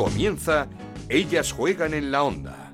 Comienza Ellas juegan en la onda.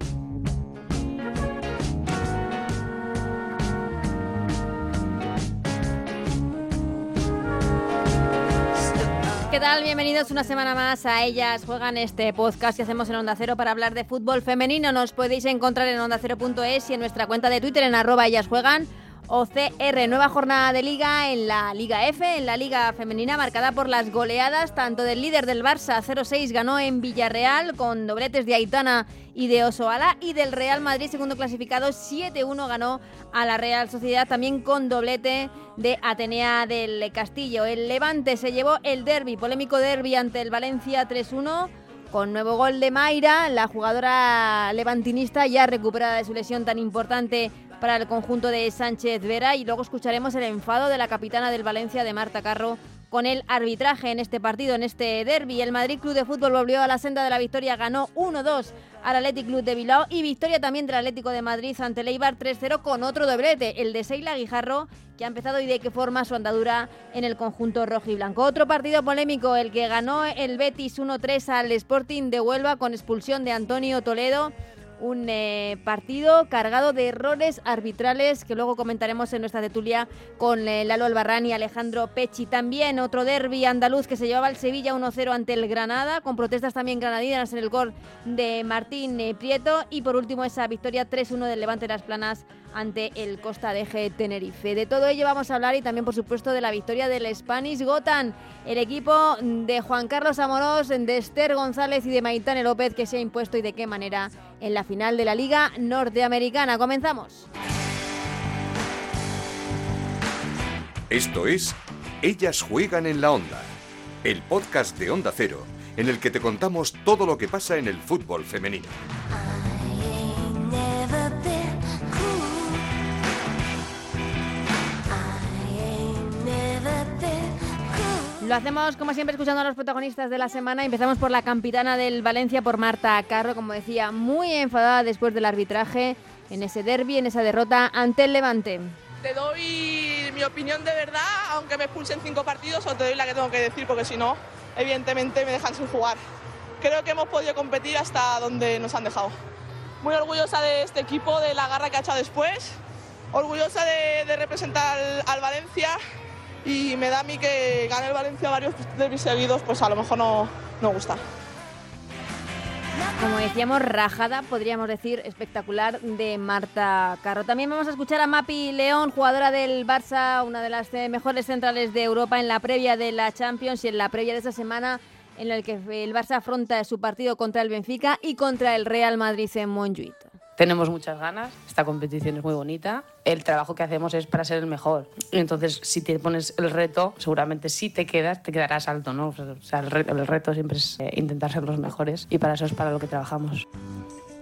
¿Qué tal? Bienvenidos una semana más a Ellas Juegan este podcast que hacemos en Onda Cero para hablar de fútbol femenino. Nos podéis encontrar en ondacero.es y en nuestra cuenta de Twitter en arroba Ellas Juegan OCR. Nueva jornada de liga en la Liga F, en la Liga Femenina, marcada por las goleadas tanto del líder del Barça 0-6 ganó en Villarreal con dobletes de Aitana y de Osoala y del Real Madrid segundo clasificado 7-1 ganó a la Real Sociedad también con doblete de Atenea del Castillo. El Levante se llevó el derby, polémico derby ante el Valencia 3-1 con nuevo gol de Mayra, la jugadora levantinista ya recuperada de su lesión tan importante para el conjunto de Sánchez Vera y luego escucharemos el enfado de la capitana del Valencia de Marta Carro con el arbitraje en este partido, en este derby. El Madrid Club de Fútbol volvió a la senda de la victoria, ganó 1-2 al Athletic Club de Bilbao y victoria también del Atlético de Madrid ante el Eibar 3-0 con otro doblete, el de Seila Guijarro, que ha empezado y de qué forma su andadura en el conjunto rojo y blanco. Otro partido polémico, el que ganó el Betis 1-3 al Sporting de Huelva con expulsión de Antonio Toledo un eh, partido cargado de errores arbitrales que luego comentaremos en nuestra tertulia con eh, Lalo Albarrán y Alejandro Pechi. También otro derby andaluz que se llevaba al Sevilla 1-0 ante el Granada, con protestas también granadinas en el gol de Martín eh, Prieto. Y por último esa victoria 3-1 del Levante de las Planas ante el Costa de G Tenerife. De todo ello vamos a hablar y también, por supuesto, de la victoria del Spanish Gotan, el equipo de Juan Carlos Amorós, de Esther González y de Maitane López que se ha impuesto y de qué manera en la final de la Liga Norteamericana. Comenzamos. Esto es Ellas juegan en la onda, el podcast de Onda Cero, en el que te contamos todo lo que pasa en el fútbol femenino. Lo hacemos como siempre escuchando a los protagonistas de la semana. Empezamos por la capitana del Valencia, por Marta Carro, como decía, muy enfadada después del arbitraje en ese derby, en esa derrota ante el Levante. Te doy mi opinión de verdad, aunque me expulsen cinco partidos, o te doy la que tengo que decir, porque si no, evidentemente me dejan sin jugar. Creo que hemos podido competir hasta donde nos han dejado. Muy orgullosa de este equipo, de la garra que ha echado después, orgullosa de, de representar al Valencia y me da a mí que gane el Valencia varios derbis seguidos, pues a lo mejor no, no gusta. Como decíamos, rajada, podríamos decir, espectacular de Marta Carro. También vamos a escuchar a Mapi León, jugadora del Barça, una de las eh, mejores centrales de Europa en la previa de la Champions y en la previa de esa semana en la que el Barça afronta su partido contra el Benfica y contra el Real Madrid en Montjuic. Tenemos muchas ganas, esta competición es muy bonita, el trabajo que hacemos es para ser el mejor. Entonces, si te pones el reto, seguramente si te quedas, te quedarás alto, ¿no? O sea, el reto, el reto siempre es eh, intentar ser los mejores y para eso es para lo que trabajamos.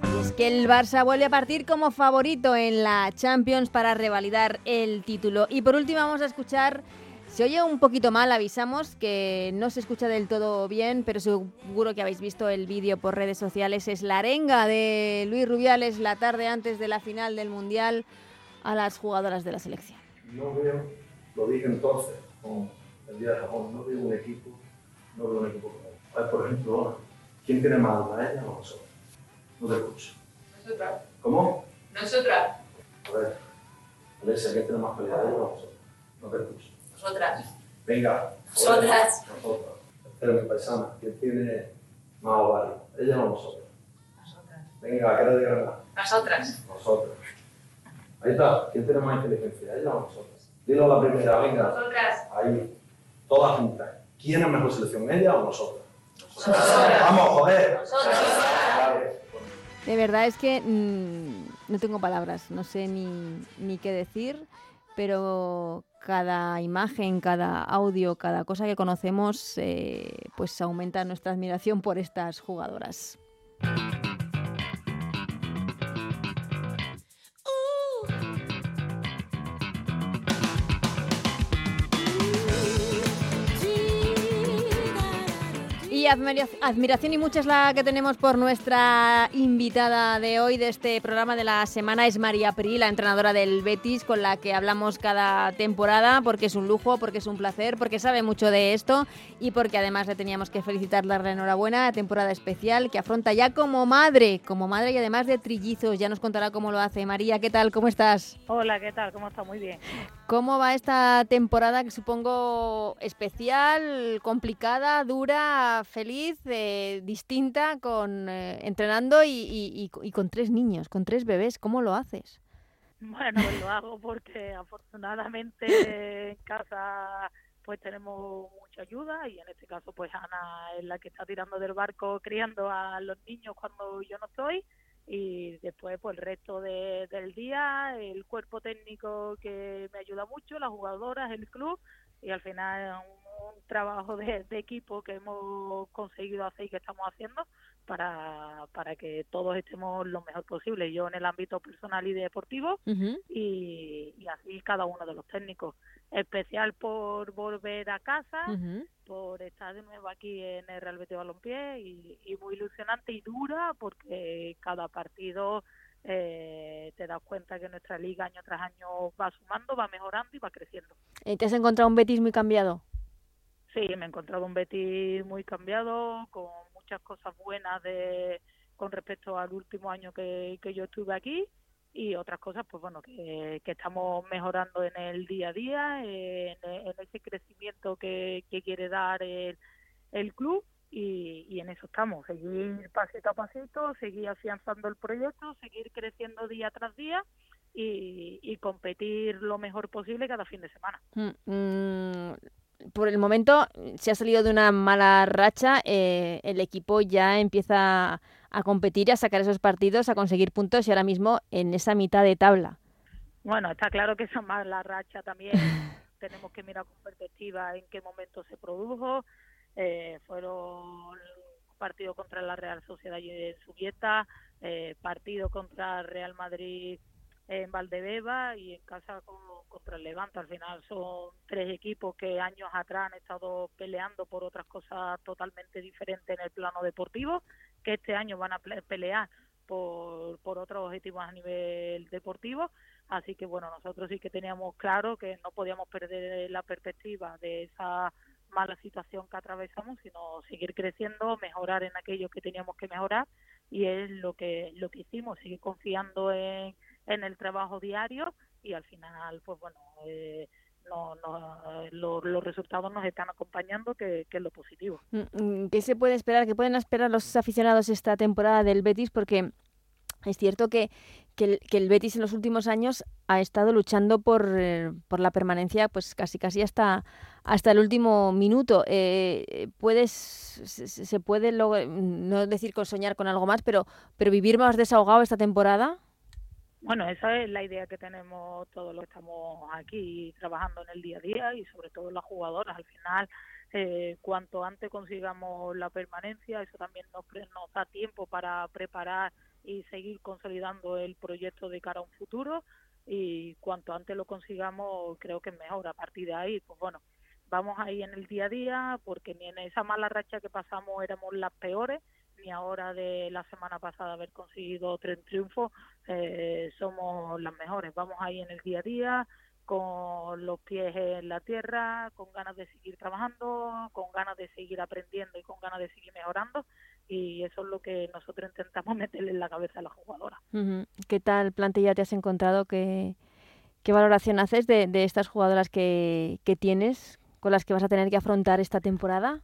Y es que el Barça vuelve a partir como favorito en la Champions para revalidar el título. Y por último vamos a escuchar se oye un poquito mal, avisamos que no se escucha del todo bien, pero seguro que habéis visto el vídeo por redes sociales. Es la arenga de Luis Rubiales la tarde antes de la final del Mundial a las jugadoras de la selección. No veo, lo dije entonces, con el día de Japón, no veo un equipo, no veo un equipo como A ver, por ejemplo, ahora, ¿quién tiene más alma, ella o nosotros? No te escucho. Nosotras. ¿Cómo? Nosotras. A ver, Alessia, ¿quién tiene más calidad, ella o nosotros? No te escucho. Nosotras. Venga. Nosotras. Nosotras. Pero mi paisana, ¿quién tiene más ovario? ¿Ella o nosotros? Nosotras. Venga, ¿qué le digan más? Nosotras. Nosotros. Ahí está. ¿Quién tiene más inteligencia? ¿Ella o nosotros? Dilo a la primera, venga. Nosotras. Ahí. Todas juntas. ¿Quién es mejor selección? ¿Ella o nosotros? Nosotras. Vamos, joder. Nosotras. Vale. De verdad es que mmm, no tengo palabras, no sé ni, ni qué decir, pero cada imagen, cada audio, cada cosa que conocemos, eh, pues aumenta nuestra admiración por estas jugadoras. Y admiración y mucha es la que tenemos por nuestra invitada de hoy de este programa de la semana. Es María Pri, la entrenadora del Betis, con la que hablamos cada temporada, porque es un lujo, porque es un placer, porque sabe mucho de esto y porque además le teníamos que felicitar, darle enhorabuena, temporada especial que afronta ya como madre, como madre y además de trillizos. Ya nos contará cómo lo hace. María, ¿qué tal? ¿Cómo estás? Hola, ¿qué tal? ¿Cómo está? Muy bien. ¿Cómo va esta temporada que supongo especial, complicada, dura, feliz, eh, distinta, con eh, entrenando y, con tres niños, con tres bebés? ¿Cómo lo haces? Bueno, pues lo hago porque afortunadamente en casa pues tenemos mucha ayuda y en este caso pues Ana es la que está tirando del barco criando a los niños cuando yo no estoy y después pues el resto de- del día el cuerpo técnico que me ayuda mucho, las jugadoras, el club y al final un, un trabajo de, de equipo que hemos conseguido hacer y que estamos haciendo para, para que todos estemos lo mejor posible. Yo en el ámbito personal y deportivo y, y así cada uno de los técnicos. Especial por volver a casa, por estar de nuevo aquí en el Real Betis Balompié y, y muy ilusionante y dura porque cada partido eh, te das cuenta que nuestra liga año tras año va sumando, va mejorando y va creciendo. Eh, ¿Te has encontrado un Betis muy cambiado? Sí, me he encontrado un Betis muy cambiado, con muchas cosas buenas de con respecto al último año que, que yo estuve aquí y otras cosas, pues bueno, que, que estamos mejorando en el día a día, en, en ese crecimiento que, que quiere dar el, el club y, y en eso estamos, seguir pasito a pasito, seguir afianzando el proyecto, seguir creciendo día tras día y, y competir lo mejor posible cada fin de semana. Mm, mm, por el momento se ha salido de una mala racha, eh, el equipo ya empieza a competir, a sacar esos partidos, a conseguir puntos y ahora mismo en esa mitad de tabla. Bueno, está claro que esa mala racha también tenemos que mirar con perspectiva en qué momento se produjo. Eh, fueron partido contra la Real Sociedad en Subieta, eh, partido contra Real Madrid en Valdebeba y en casa con- contra el Levante. Al final son tres equipos que años atrás han estado peleando por otras cosas totalmente diferentes en el plano deportivo, que este año van a pelear por, por otros objetivos a nivel deportivo. Así que bueno, nosotros sí que teníamos claro que no podíamos perder la perspectiva de esa mala situación que atravesamos, sino seguir creciendo, mejorar en aquello que teníamos que mejorar y es lo que lo que hicimos, seguir confiando en, en el trabajo diario y al final, pues bueno, eh, no, no, lo- los resultados nos están acompañando, que, que es lo positivo. Mm, mm, ¿Qué se puede esperar? ¿Qué pueden esperar los aficionados esta temporada del Betis? Porque es cierto que, que, el, Betis en los últimos años ha estado luchando por, eh, por la permanencia pues casi casi hasta, hasta el último minuto. Eh, puedes, se, se- puede log- no decir con soñar con algo más, pero, pero vivir más desahogado esta temporada. Bueno, esa es la idea que tenemos todos los que estamos aquí trabajando en el día a día y sobre todo las jugadoras. Al final, eh, cuanto antes consigamos la permanencia, eso también nos, nos da tiempo para preparar y seguir consolidando el proyecto de cara a un futuro y cuanto antes lo consigamos creo que es mejor. A partir de ahí, pues bueno, vamos ahí en el día a día porque ni en esa mala racha que pasamos éramos las peores ni ahora de la semana pasada haber conseguido tres triunfos eh, somos las mejores. Vamos ahí en el día a día, con los pies en la tierra, con ganas de seguir trabajando, con ganas de seguir aprendiendo y con ganas de seguir mejorando. Y eso es lo que nosotros intentamos meterle en la cabeza a las jugadoras. Ujú. ¿Qué tal plantilla te has encontrado? ¿Qué, qué valoración haces de, de estas jugadoras que, que tienes, con las que vas a tener que afrontar esta temporada?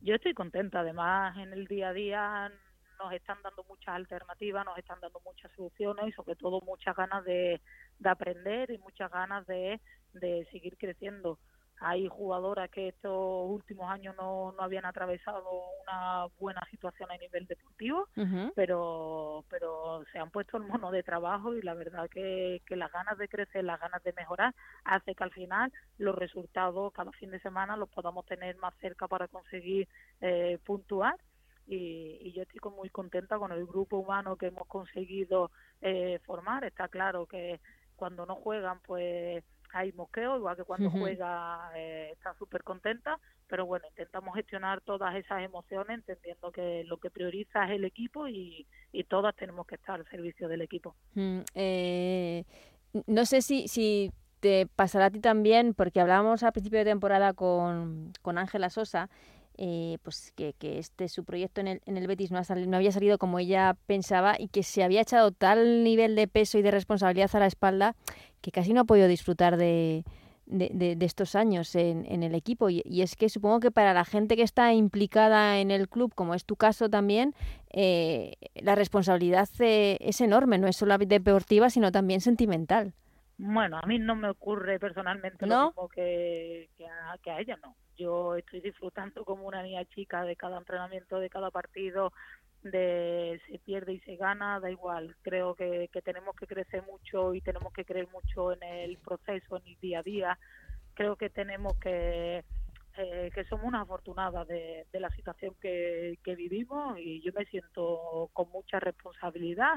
Yo estoy contenta, además en el día a día nos están dando muchas alternativas, nos están dando muchas soluciones y sobre todo muchas ganas de, de aprender y muchas ganas de, de seguir creciendo. Hay jugadoras que estos últimos años no, no habían atravesado una buena situación a nivel deportivo, pero pero se han puesto el mono de trabajo y la verdad que, que las ganas de crecer, las ganas de mejorar, hace que al final los resultados cada fin de semana los podamos tener más cerca para conseguir eh, puntuar y, y yo estoy muy contenta con el grupo humano que hemos conseguido eh, formar. Está claro que cuando no juegan, pues hay mosqueo, igual que cuando juega eh, está súper contenta, pero bueno, intentamos gestionar todas esas emociones entendiendo que lo que prioriza es el equipo y, y todas tenemos que estar al servicio del equipo. Mm, eh, no sé si, si te pasará a ti también, porque hablábamos al principio de temporada con, con Ángela Sosa, eh, pues que, que este su proyecto en el, en el Betis no, ha sali- no había salido como ella pensaba y que se había echado tal nivel de peso y de responsabilidad a la espalda que casi no ha podido disfrutar de, de, de- de estos años en, en el equipo. Y, y es que supongo que para la gente que está implicada en el club, como es tu caso también, eh, la responsabilidad eh, es enorme, no es solo deportiva, sino también sentimental. Bueno, a mí no me ocurre personalmente lo ¿No? mismo que, que, a, que a ella, no. Yo estoy disfrutando como una niña chica de cada entrenamiento, de cada partido, de se pierde y se gana, da igual. Creo que, tenemos que crecer mucho y tenemos que creer mucho en el proceso, en el día a día. Creo que tenemos que eh, que somos unas afortunadas de, de la situación que, que vivimos y yo me siento con mucha responsabilidad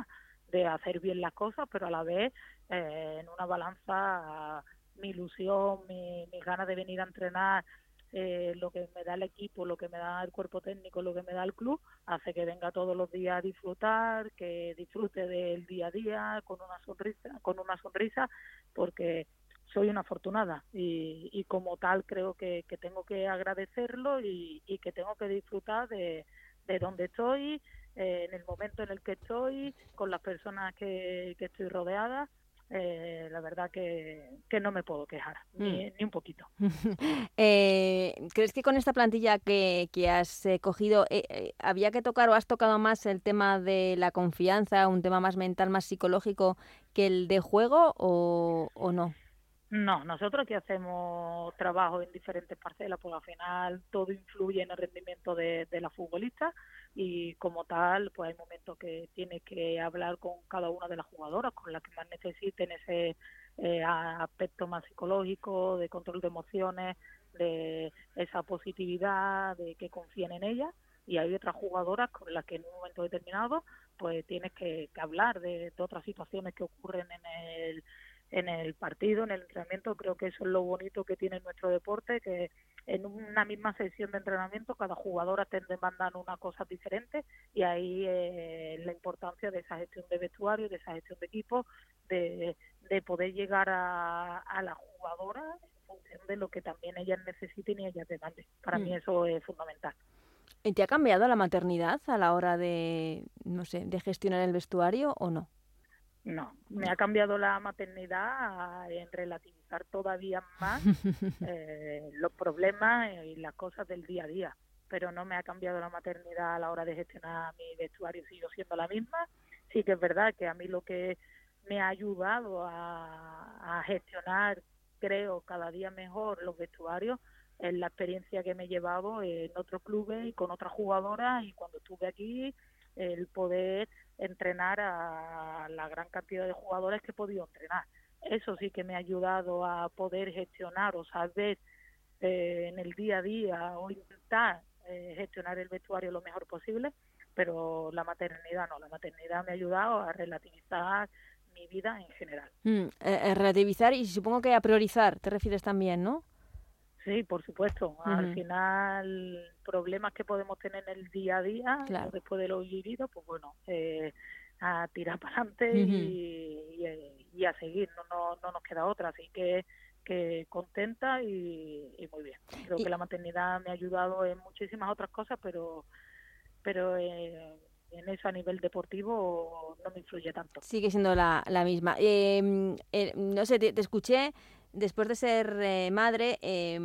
de hacer bien las cosas, pero a la vez eh, en una balanza mi ilusión, mi, mis ganas de venir a entrenar, eh, lo que me da el equipo, lo que me da el cuerpo técnico, lo que me da el club, hace que venga todos los días a disfrutar, que disfrute del día a día con una sonrisa, con una sonrisa, porque soy una afortunada y, y como tal creo que, que tengo que agradecerlo y, y que tengo que disfrutar de, de donde estoy, eh, en el momento en el que estoy, con las personas que, que estoy rodeada. Eh, la verdad que, que no me puedo quejar, ni, ni un poquito. Eh, ¿Crees que con esta plantilla que, que has eh, cogido eh, eh, había que tocar o has tocado más el tema de la confianza, un tema más mental, más psicológico que el de juego o, o no? No, nosotros aquí hacemos trabajo en diferentes parcelas, porque al final todo influye en el rendimiento de, de la futbolista y como tal, pues hay momentos que tienes que hablar con cada una de las jugadoras, con las que más necesiten ese eh, aspecto más psicológico, de control de emociones, de esa positividad, de que confíen en ellas. Y hay otras jugadoras con las que en un momento determinado pues tienes que, que hablar de, de otras situaciones que ocurren en el en el partido, en el entrenamiento. Creo que eso es lo bonito que tiene nuestro deporte, que en una misma sesión de entrenamiento cada jugadora te demandan una cosa diferente y ahí eh, la importancia de esa gestión de vestuario, de esa gestión de equipo, de, de poder llegar a, a la jugadora en función de lo que también ellas necesiten y ellas demanden. Para Mm. mí eso es fundamental. ¿Y ¿Te ha cambiado la maternidad a la hora de, no sé, de gestionar el vestuario o no? No, me ha cambiado la maternidad en relativizar todavía más eh, los problemas y las cosas del día a día, pero no me ha cambiado la maternidad a la hora de gestionar mi vestuario, sigo siendo la misma. Sí que es verdad que a mí lo que me ha ayudado a, a gestionar, creo, cada día mejor los vestuarios es la experiencia que me he llevado en otros clubes y con otras jugadoras y cuando estuve aquí el poder entrenar a la gran cantidad de jugadores que he podido entrenar. Eso sí que me ha ayudado a poder gestionar o saber eh, en el día a día o intentar eh, gestionar el vestuario lo mejor posible, pero la maternidad no, la maternidad me ha ayudado a relativizar mi vida en general. Mm, eh, relativizar y supongo que a priorizar, te refieres también, ¿no? Sí, por supuesto. Al final, problemas que podemos tener en el día a día, Claro. después de lo vivido, pues bueno, eh, a tirar para adelante Ujú. y, y- y a seguir, no, no, no nos queda otra. Así que, que contenta y, y muy bien. Creo Y- que la maternidad me ha ayudado en muchísimas otras cosas, pero, pero eh, en eso a nivel deportivo no me influye tanto. Sigue siendo la, la misma. Eh, eh, no sé, te, te escuché después de ser eh, madre, eh,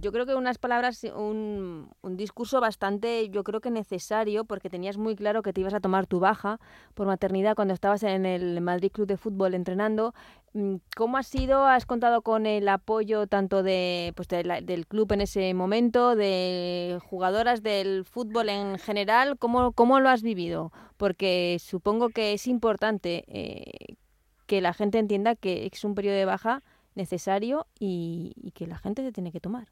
yo creo que unas palabras, un, discurso bastante, yo creo que necesario, porque tenías muy claro que te ibas a tomar tu baja por maternidad cuando estabas en el Madrid Club de Fútbol entrenando. Mm, ¿Cómo ha sido? ¿Has contado con el apoyo tanto de, pues del club en ese momento, de jugadoras del fútbol en general? ¿Cómo, cómo lo has vivido? Porque supongo que es importante eh, que la gente entienda que es un periodo de baja necesario y, y que la gente se tiene que tomar.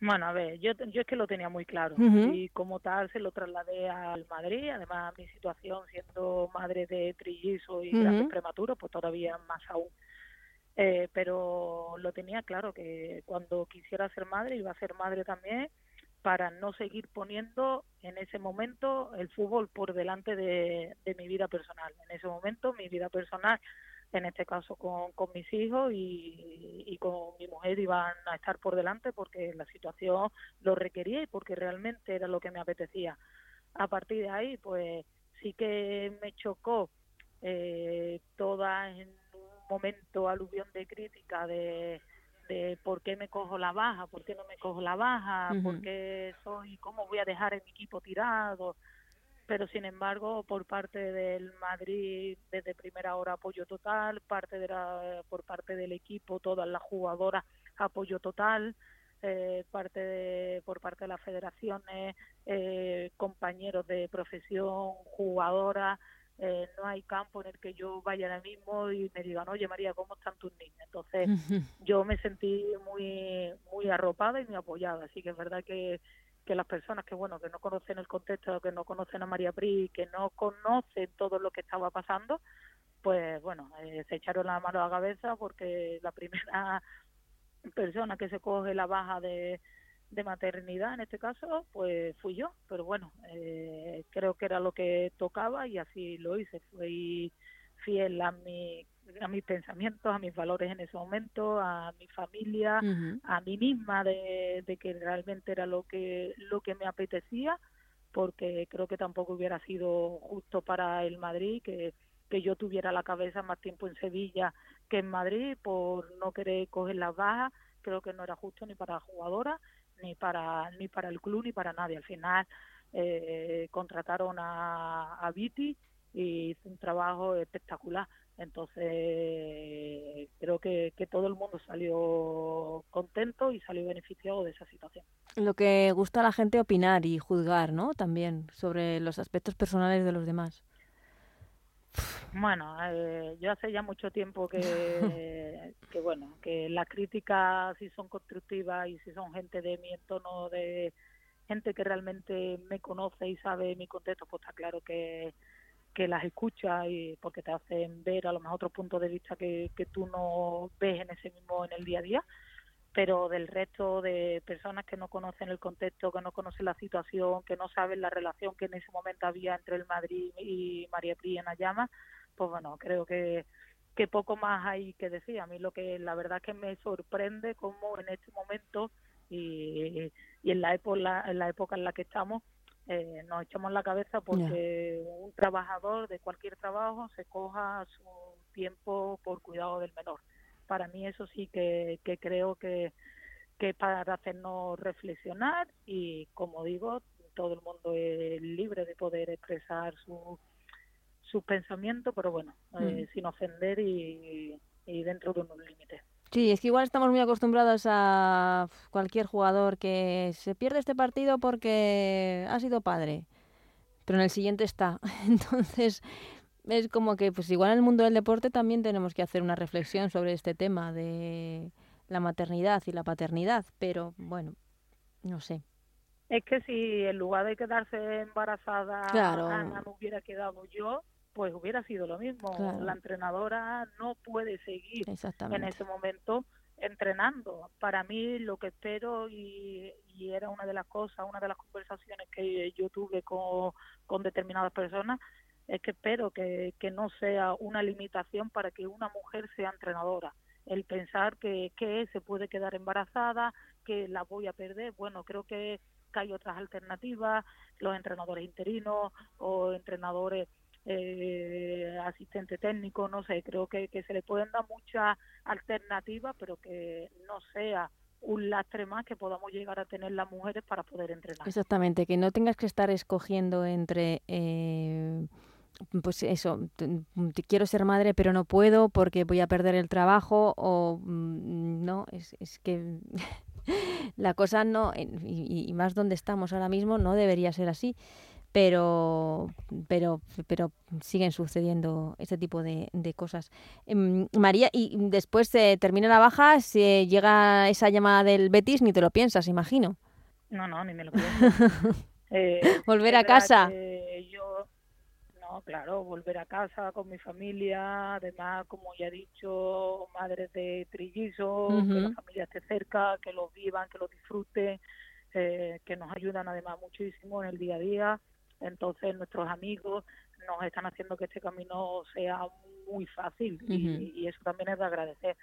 Bueno, a ver, yo, yo es que lo tenía muy claro y como tal se lo trasladé al Madrid, además mi situación siendo madre de trillizo y prematuros, pues todavía más aún. eh, pero lo tenía claro que cuando quisiera ser madre iba a ser madre también para no seguir poniendo en ese momento el fútbol por delante de, de mi vida personal. En ese momento mi vida personal en este caso con, con mis hijos y, y, con mi mujer iban a estar por delante porque la situación lo requería y porque realmente era lo que me apetecía. A partir de ahí, pues sí que me chocó eh, toda en un momento aluvión de crítica de, de por qué me cojo la baja, por qué no me cojo la baja, Ujú. por qué soy, cómo voy a dejar mi equipo tirado, pero sin embargo por parte del Madrid desde primera hora apoyo total, parte de la, por parte del equipo todas las jugadoras apoyo total, eh, parte de, por parte de las federaciones, eh, compañeros de profesión, jugadoras, eh, no hay campo en el que yo vaya ahora mismo y me digan, oye María, ¿cómo están tus niños? Entonces yo me sentí muy muy arropada y muy apoyada, así que es verdad que que las personas que bueno que no conocen el contexto, que no conocen a María Pri, que no conocen todo lo que estaba pasando, pues bueno, eh, se echaron la mano a la cabeza porque la primera persona que se coge la baja de, maternidad en este caso, pues fui yo, pero bueno, eh, creo que era lo que tocaba y así lo hice, fui fiel a mi a mis pensamientos, a mis valores en ese momento, a mi familia, a mí misma de, de que realmente era lo que lo que me apetecía porque creo que tampoco hubiera sido justo para el Madrid que, que yo tuviera la cabeza más tiempo en Sevilla que en Madrid por no querer coger las bajas creo que no era justo ni para la jugadora ni para ni para el club ni para nadie. Al final eh, contrataron a, a Viti y hizo un trabajo espectacular entonces creo que, que todo el mundo salió contento y salió beneficiado de esa situación. Lo que gusta a la gente opinar y juzgar, ¿no? También sobre los aspectos personales de los demás. Bueno, eh, yo hace ya mucho tiempo que, que bueno, que las críticas si son constructivas y si son gente de mi entorno, de gente que realmente me conoce y sabe mi contexto, pues está claro que, que las escucha y porque te hacen ver a lo mejor otro punto de vista que, que tú no ves en ese mismo en el día a día pero del resto de personas que no conocen el contexto, que no conocen la situación, que no saben la relación que en ese momento había entre el Madrid y María Pri en la llama, pues bueno, creo que, que poco más hay que decir. A mí lo que la verdad que me sorprende como en este momento y, y en, la época, en la época en la que estamos, eh, nos echamos la cabeza porque un trabajador de cualquier trabajo se coja su tiempo por cuidado del menor. Para mí eso sí que, que creo que, que para hacernos reflexionar y como digo todo el mundo es libre de poder expresar su sus pensamientos pero bueno eh, Mm. sin ofender y, y dentro de unos límites Sí, es que igual estamos muy acostumbrados a cualquier jugador que se pierde este partido porque ha sido padre, pero en el siguiente está. Entonces, es como que pues igual en el mundo del deporte también tenemos que hacer una reflexión sobre este tema de la maternidad y la paternidad, pero bueno, no sé. es que si en lugar de quedarse embarazada Claro. Ana me hubiera quedado yo pues hubiera sido lo mismo Claro. la entrenadora no puede seguir en ese momento entrenando. Para mí lo que espero y, y era una de las cosas, una de las conversaciones que yo tuve con, con determinadas personas, es que espero que, que no sea una limitación para que una mujer sea entrenadora. El pensar que, que se puede quedar embarazada, que la voy a perder, bueno, creo que, que hay otras alternativas, los entrenadores interinos o entrenadores eh, asistente técnico, no sé, creo que, se le pueden dar muchas alternativas, pero que no sea un lastre más que podamos llegar a tener las mujeres para poder entrenar. Exactamente, que no tengas que estar escogiendo entre, eh, pues eso, quiero ser madre pero no puedo porque voy a perder el trabajo o mm, no, es, es que la cosa no, y más donde estamos ahora mismo, no debería ser así, pero, pero, pero siguen sucediendo este tipo de, de cosas. Em, María, y después se termina la baja, se llega esa llamada del Betis, ni te lo piensas, imagino. No, no, ni me lo pienso. Eh, Volver a casa. Yo, no, claro, volver a casa con mi familia, además, como ya he dicho, madres de trillizos, que la familia esté cerca, que los vivan, que los disfruten, eh, que nos ayudan además muchísimo en el día a día. Entonces, nuestros amigos nos están haciendo que este camino sea muy fácil y, eso también es de agradecer.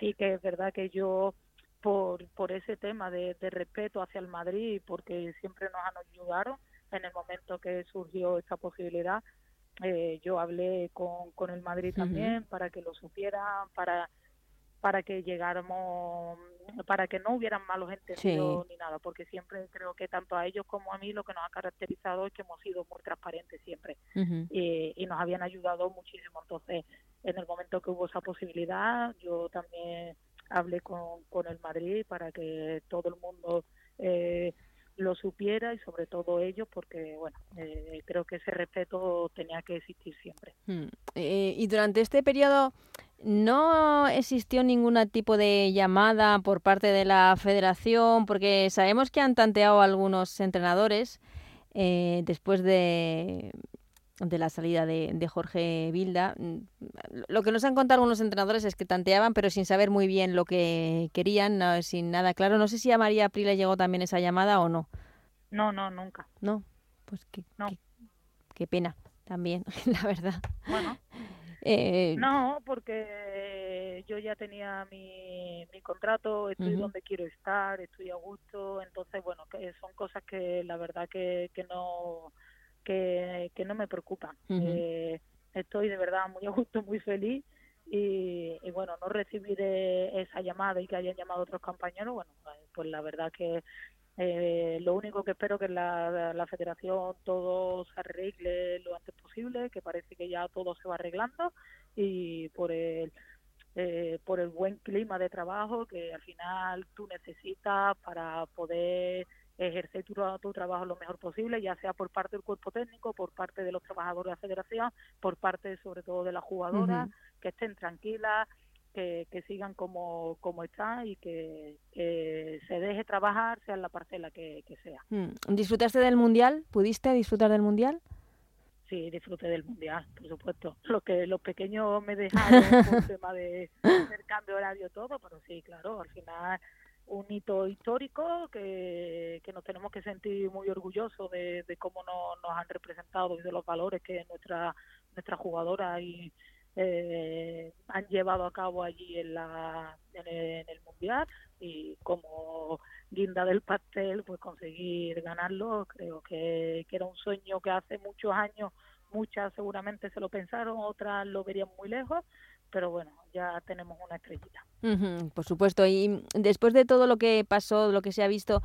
Sí que es verdad que yo, por, por ese tema de, de respeto hacia el Madrid, porque siempre nos han ayudado en el momento que surgió esta posibilidad, eh, yo hablé con, con el Madrid también para que lo supieran, para para que llegáramos, para que no hubieran malos entendidos ni nada, porque siempre creo que tanto a ellos como a mí lo que nos ha caracterizado es que hemos sido muy transparentes siempre Ujú. y, y nos habían ayudado muchísimo. Entonces, en el momento que hubo esa posibilidad, yo también hablé con, con el Madrid para que todo el mundo eh, lo supiera y sobre todo ellos, porque bueno, eh, creo que ese respeto tenía que existir siempre. Mm. Eh, y durante este periodo no existió ningún tipo de llamada por parte de la federación, porque sabemos que han tanteado algunos entrenadores eh, después de, de la salida de, de Jorge Vilda. Mm, Lo que nos han contado algunos entrenadores es que tanteaban, pero sin saber muy bien lo que querían, no, sin nada claro. No sé si a María Pri le llegó también esa llamada o no. No, no, nunca. No, pues qué, No. qué, qué pena también, la verdad. Bueno, Eh, No, porque yo ya tenía mi, mi contrato, estoy donde quiero estar, estoy a gusto, entonces bueno, que son cosas que la verdad que, que no que, que no me preocupan. Eh, estoy de verdad muy a gusto, muy feliz y, y bueno, no recibir esa llamada y que hayan llamado otros compañeros, bueno, pues la verdad que eh, lo único que espero que la, la federación todo se arregle lo antes posible, que parece que ya todo se va arreglando y por el eh, por el buen clima de trabajo que al final tú necesitas para poder ejercer tu, tu trabajo lo mejor posible, ya sea por parte del cuerpo técnico, por parte de los trabajadores de la federación, por parte sobre todo de las jugadoras, que estén tranquilas, que, que sigan como, como están y que, que se deje trabajar, sea en la parcela que, que sea. mm, ¿Disfrutaste del Mundial? ¿Pudiste disfrutar del Mundial? Sí, disfrute del mundial, por supuesto. Lo que los pequeños me dejaron por tema de, del cambio horario todo, pero sí, claro, al final un hito histórico que, que nos tenemos que sentir muy orgullosos de, de cómo nos, nos han representado y de los valores que nuestra nuestra jugadora y eh, han llevado a cabo allí en la en el, mundial y como guinda del pastel pues conseguir ganarlo creo que, que era un sueño que hace muchos años muchas seguramente se lo pensaron otras lo verían muy lejos pero bueno ya tenemos una estrellita por supuesto. Y después de todo lo que pasó, lo que se ha visto,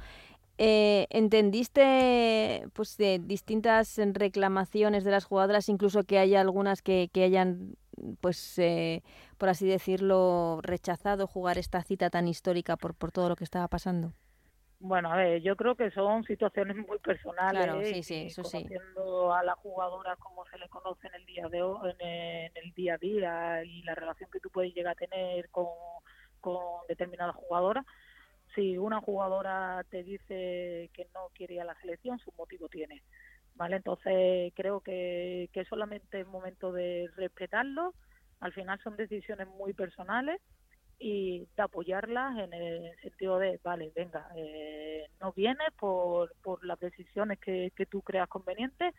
eh, ¿entendiste pues de distintas reclamaciones de las jugadoras, incluso que haya algunas que, que hayan, pues, eh, por así decirlo, rechazado jugar esta cita tan histórica por, por todo lo que estaba pasando? Bueno, a ver, yo creo que son situaciones muy personales. Claro, sí, sí, eso sí. Conociendo a la jugadora como se le conoce en el día de hoy, en el, en el día a día y la relación que tú puedes llegar a tener con, con determinadas jugadoras, si una jugadora te dice que no quiere ir a la selección, su motivo tiene. ¿Vale? Entonces creo que, que solamente es momento de respetarlo. Al final son decisiones muy personales y de apoyarlas en el sentido de, vale, venga, eh, no vienes por, por las decisiones que, que tú creas convenientes,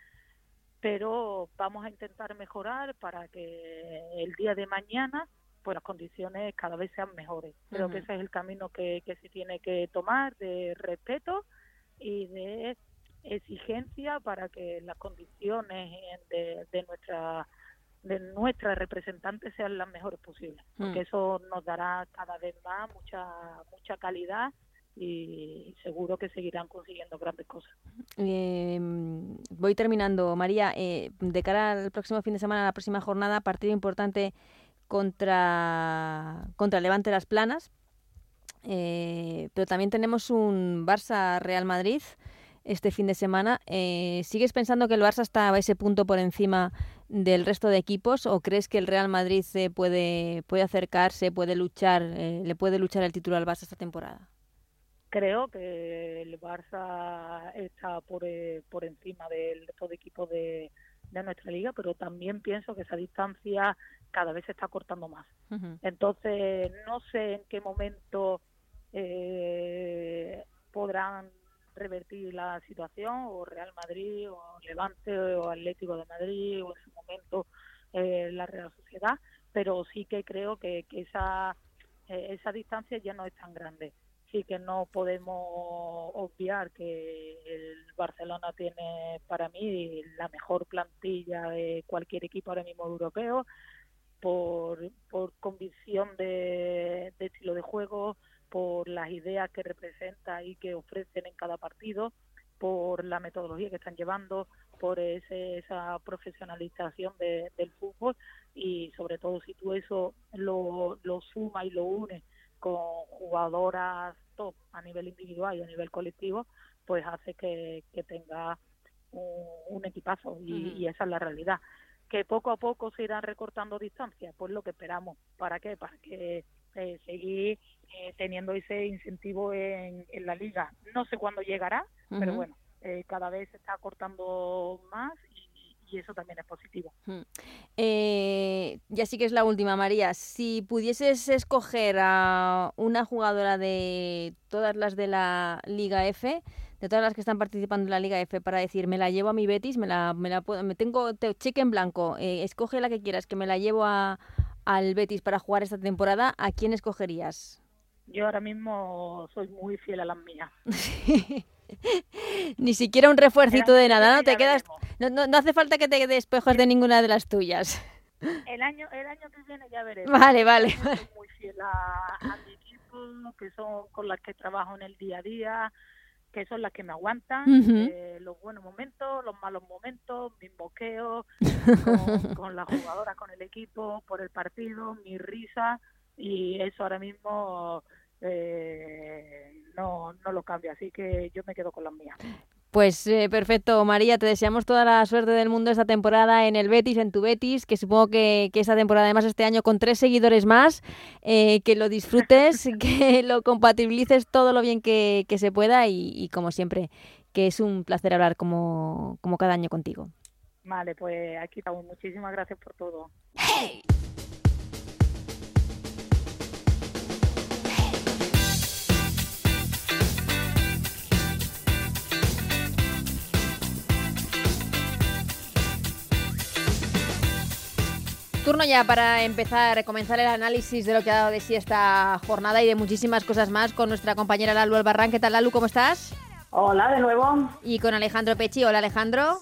pero vamos a intentar mejorar para que el día de mañana pues las condiciones cada vez sean mejores. Creo que ese es el camino que, que se tiene que tomar de respeto y de exigencia para que las condiciones de, de nuestra de nuestras representantes sean las mejores posibles porque Mm. eso nos dará cada vez más mucha mucha calidad y seguro que seguirán consiguiendo grandes cosas Eh, voy terminando, María. eh, de cara al próximo fin de semana, a la próxima jornada, partido importante contra, contra Levante Las Planas. Eh, pero también tenemos un Barça-Real Madrid este fin de semana. Eh, ¿Sigues pensando que el Barça está a ese punto por encima del resto de equipos o crees que el Real Madrid se puede, puede acercarse, puede luchar, eh, le puede luchar el título al Barça esta temporada? creo que el Barça está por, eh, por encima del resto de equipos de, de nuestra liga, pero también pienso que esa distancia cada vez se está cortando más. Entonces, no sé en qué momento eh, podrán revertir la situación, o Real Madrid, o Levante, o Atlético de Madrid, o en su momento eh, la Real Sociedad, pero sí que creo que, que esa, eh, esa distancia ya no es tan grande. Sí que no podemos obviar que el Barcelona tiene para mí la mejor plantilla de cualquier equipo ahora mismo europeo, por, por convicción de, de estilo de juego, por las ideas que representa y que ofrecen en cada partido, por la metodología que están llevando, por ese, esa profesionalización de- del fútbol y sobre todo si tú eso lo, lo sumas y lo unes con jugadoras top a nivel individual y a nivel colectivo, pues hace que, que tenga un, un equipazo y, y esa es la realidad. Que poco a poco se irán recortando distancias, pues lo que esperamos. ¿Para qué? Para que eh, seguir eh, teniendo ese incentivo en, en la liga. No sé cuándo llegará, pero bueno, eh, cada vez se está cortando más y, y eso también es positivo. Eh, ya sí que es la última, María. Si pudieses escoger a una jugadora de todas las de la Liga F, de todas las que están participando en la Liga F, para decir, me la llevo a mi Betis, me la, me la puedo- me tengo te- cheque en blanco, eh, escoge la que quieras, que me la llevo a, al Betis para jugar esta temporada, ¿a quién escogerías? Yo ahora mismo soy muy fiel a las mías. Ni siquiera un refuercito de nada, ¿no? Te quedas, no, no, no hace falta que te despejes de ninguna de las tuyas. El año, el año que viene ya veremos. Vale, vale, soy muy fiel a, a mi equipo, que son con las que trabajo en el día a día, que son las que me aguantan, eh, los buenos momentos, los malos momentos, mis boqueos, con, con las jugadoras, con el equipo, por el partido, mi risa, y eso ahora mismo eh, no, no lo cambio, así que yo me quedo con las mías. Pues eh, perfecto, María, te deseamos toda la suerte del mundo esta temporada en el Betis, en tu Betis, que supongo que, que esta temporada, además este año, con tres seguidores más, eh, que lo disfrutes, que lo compatibilices todo lo bien que, que se pueda y, y, como siempre, que es un placer hablar como, como cada año contigo. Vale, pues aquí estamos. Muchísimas gracias por todo. Turno ya para empezar, comenzar el análisis de lo que ha dado de sí esta jornada y de muchísimas cosas más con nuestra compañera Lalu Albarrán. ¿Qué tal, Lalu? ¿Cómo estás? Hola de nuevo. Y con Alejandro Pechi. Hola, Alejandro.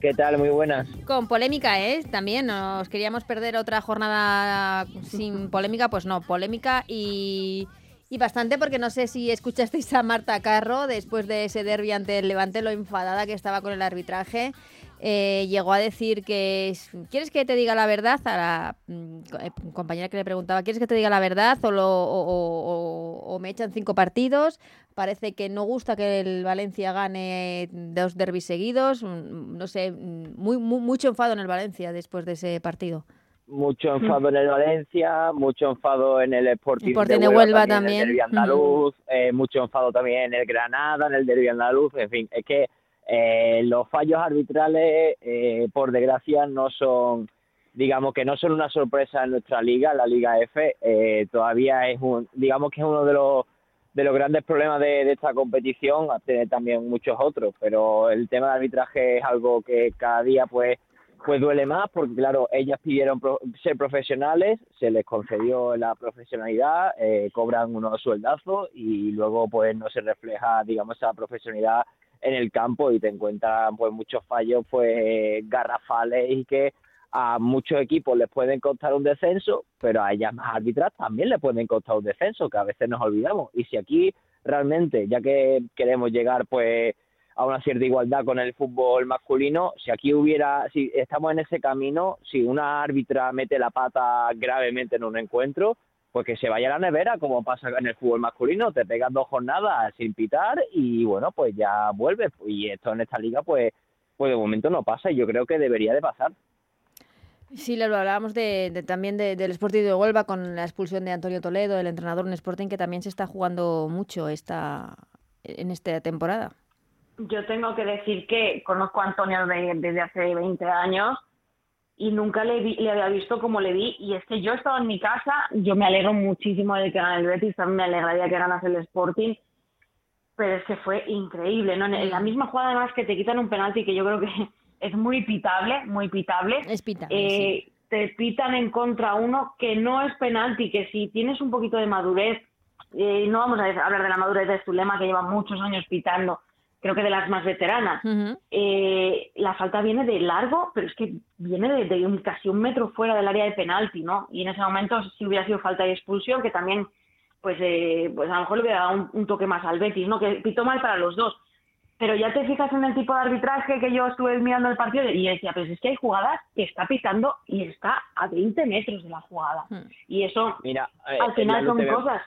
¿Qué tal? Muy buenas. Con polémica, ¿eh? También nos queríamos perder otra jornada sin polémica, pues no, polémica y, y bastante porque no sé si escuchasteis a Marta Carro después de ese derbi ante el Levante, lo enfadada que estaba con el arbitraje. Eh, llegó a decir que ¿quieres que te diga la verdad? A la mm, eh, compañera que le preguntaba ¿quieres que te diga la verdad o, lo, o, o- o me echan cinco partidos? Parece que no gusta que el Valencia gane dos derbis seguidos. mm, No sé, mm, muy, muy- mucho enfado en el Valencia después de ese partido. Mucho enfado en el Valencia, mucho enfado en el Sporting, Sporting de Huelva, Huelva también, en el eh, mucho enfado también en el Granada, en el derbi andaluz, en fin, es que eh, los fallos arbitrales, eh, por desgracia, no son, digamos que no son una sorpresa en nuestra liga, la Liga F, eh, todavía es un, digamos que es uno de los de los grandes problemas de, de esta competición, tiene también muchos otros, pero el tema del arbitraje es algo que cada día pues pues duele más porque claro ellas pidieron pro- ser profesionales se les concedió la profesionalidad eh, cobran unos sueldazos y luego pues no se refleja digamos esa profesionalidad en el campo y te encuentran pues muchos fallos pues garrafales y que a muchos equipos les pueden costar un descenso pero a ellas más árbitras también les pueden costar un descenso que a veces nos olvidamos y si aquí realmente ya que queremos llegar pues a una cierta igualdad con el fútbol masculino. Si aquí hubiera, si estamos en ese camino, si una árbitra mete la pata gravemente en un encuentro, pues que se vaya a la nevera, como pasa en el fútbol masculino, te pegas dos jornadas sin pitar y bueno, pues ya vuelves. Y esto en esta liga, pues, pues de momento no pasa y yo creo que debería de pasar. Sí, lo hablábamos de, de- también de- del Sporting de Huelva con la expulsión de Antonio Toledo, el entrenador en Sporting, que también se está jugando mucho esta, en esta temporada. Yo tengo que decir que conozco a Antonio de- desde hace 20 años y nunca le, vi- le había visto como le vi. Y es que yo he estado en mi casa, yo me alegro muchísimo de que gane el Betis, también me alegraría que ganase el Sporting, pero es que fue increíble, ¿no? En- la misma jugada además que te quitan un penalti que yo creo que es muy pitable, muy pitable. Es pitable, Eh, sí. Te pitan en contra uno que no es penalti, que si tienes un poquito de madurez, eh, no vamos a hablar de la madurez de Zulema, que lleva muchos años pitando, creo que de las más veteranas. Eh, la falta viene de largo, pero es que viene de, de un- casi un metro fuera del área de penalti, ¿no? Y en ese momento si hubiera sido falta de expulsión, que también, pues, eh, pues a lo mejor le hubiera dado un, un toque más al Betis, ¿no? Que pitó mal para los dos. Pero ya te fijas en el tipo de arbitraje que yo estuve mirando el partido y decía, pues es que hay jugadas que está pitando y está a 20 metros de la jugada. Hmm. Y eso, Mira, eh, al final Lalo, son cosas.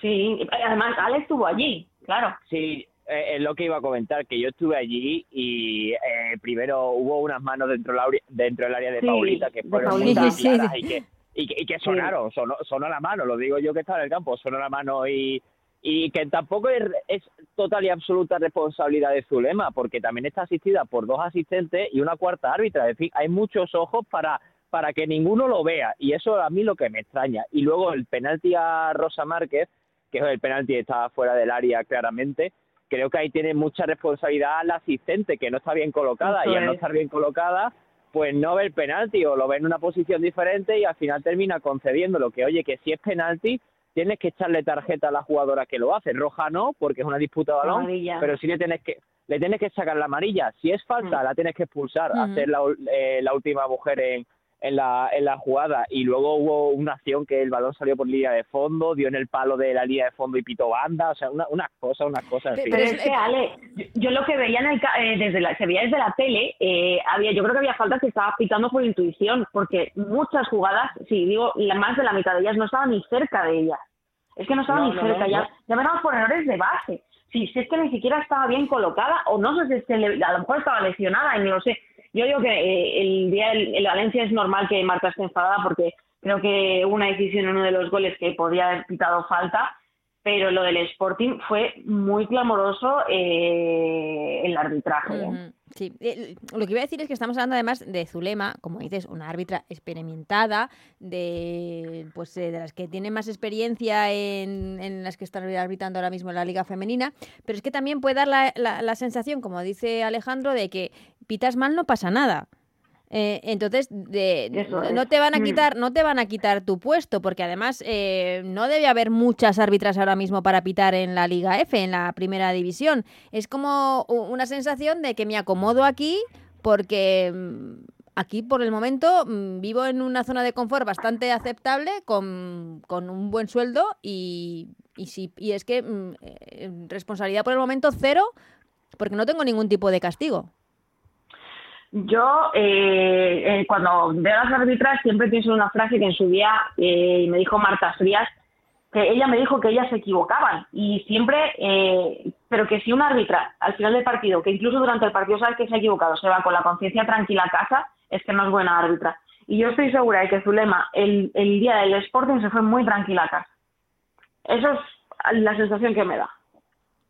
Sí, además Alex estuvo allí, claro. Sí, eh, es lo que iba a comentar, que yo estuve allí y eh, primero hubo unas manos dentro, del aure- dentro del área de Sí, Paulita que fueron Paulita. muy Sí, y que, y que, y que sonaron, sonó, sonó la mano, lo digo yo que estaba en el campo, sonó la mano y, y que tampoco es, es total y absoluta responsabilidad de Zulema, porque también está asistida por dos asistentes y una cuarta árbitra, es decir, hay muchos ojos para para que ninguno lo vea y eso a mí lo que me extraña. Y luego el penalti a Rosa Márquez que es el penalti estaba fuera del área claramente creo que ahí tiene mucha responsabilidad la asistente que no está bien colocada Eso y al no es. estar bien colocada pues no ve el penalti o lo ve en una posición diferente y al final termina concediendo lo que oye que si es penalti tienes que echarle tarjeta a la jugadora que lo hace roja no porque es una disputa de balón Amarilla. pero sí le tienes que le tienes que sacar la amarilla si es falta Mm. la tienes que expulsar Ujú. hacer la, eh, la última mujer en en la, en la jugada y luego hubo una acción que el balón salió por línea de fondo, dio en el palo de la línea de fondo y pitó banda, o sea, una- unas cosas, unas cosas. Pero es- que, Ale, yo- lo que veía en el, ca- eh, desde la, se veía desde la tele, eh, había, yo creo que había faltas que estaba pitando por intuición, porque muchas jugadas, sí, digo, la, más de la mitad de ellas no estaban ni cerca de ellas. Es que no estaban No, ni no, cerca, no, ya, no. ya por errores de base. Sí, si es que ni siquiera estaba bien colocada, o no sé si es que le- a lo mejor estaba lesionada y no lo sé. Yo digo que eh, el día del el Valencia es normal que Marta esté enfadada porque creo que hubo una decisión en uno de los goles que podía haber pitado falta, pero lo del Sporting fue muy clamoroso eh, el arbitraje. ¿eh? Sí, Eh, lo que iba a decir es que estamos hablando además de Zulema, como dices, una árbitra experimentada, de pues eh, de las que tiene más experiencia en, en las que están arbitrando ahora mismo la liga femenina, pero es que también puede dar la, la- la sensación, como dice Alejandro, de que pitas mal no pasa nada. Eh, entonces de- es. no te van a Mm. quitar no te van a quitar tu puesto porque además eh, no debe haber muchas árbitras ahora mismo para pitar en la Liga F en la primera división es como una sensación de que me acomodo aquí porque mm, aquí por el momento mm, vivo en una zona de confort bastante aceptable con, con un buen sueldo y, y, si, y es que eh, responsabilidad por el momento cero porque no tengo ningún tipo de castigo. Yo, eh, eh, cuando veo a las arbitras, siempre pienso en una frase que en su día eh, me dijo Marta Frías, que ella me dijo que ellas se equivocaban. Y siempre, eh, pero que si una árbitra al final del partido, que incluso durante el partido sabe que se ha equivocado, se va con la conciencia tranquila a casa, es que no es buena árbitra. Y yo estoy segura de que Zulema, el, el día del Sporting, se fue muy tranquila a casa. Eso es la sensación que me da.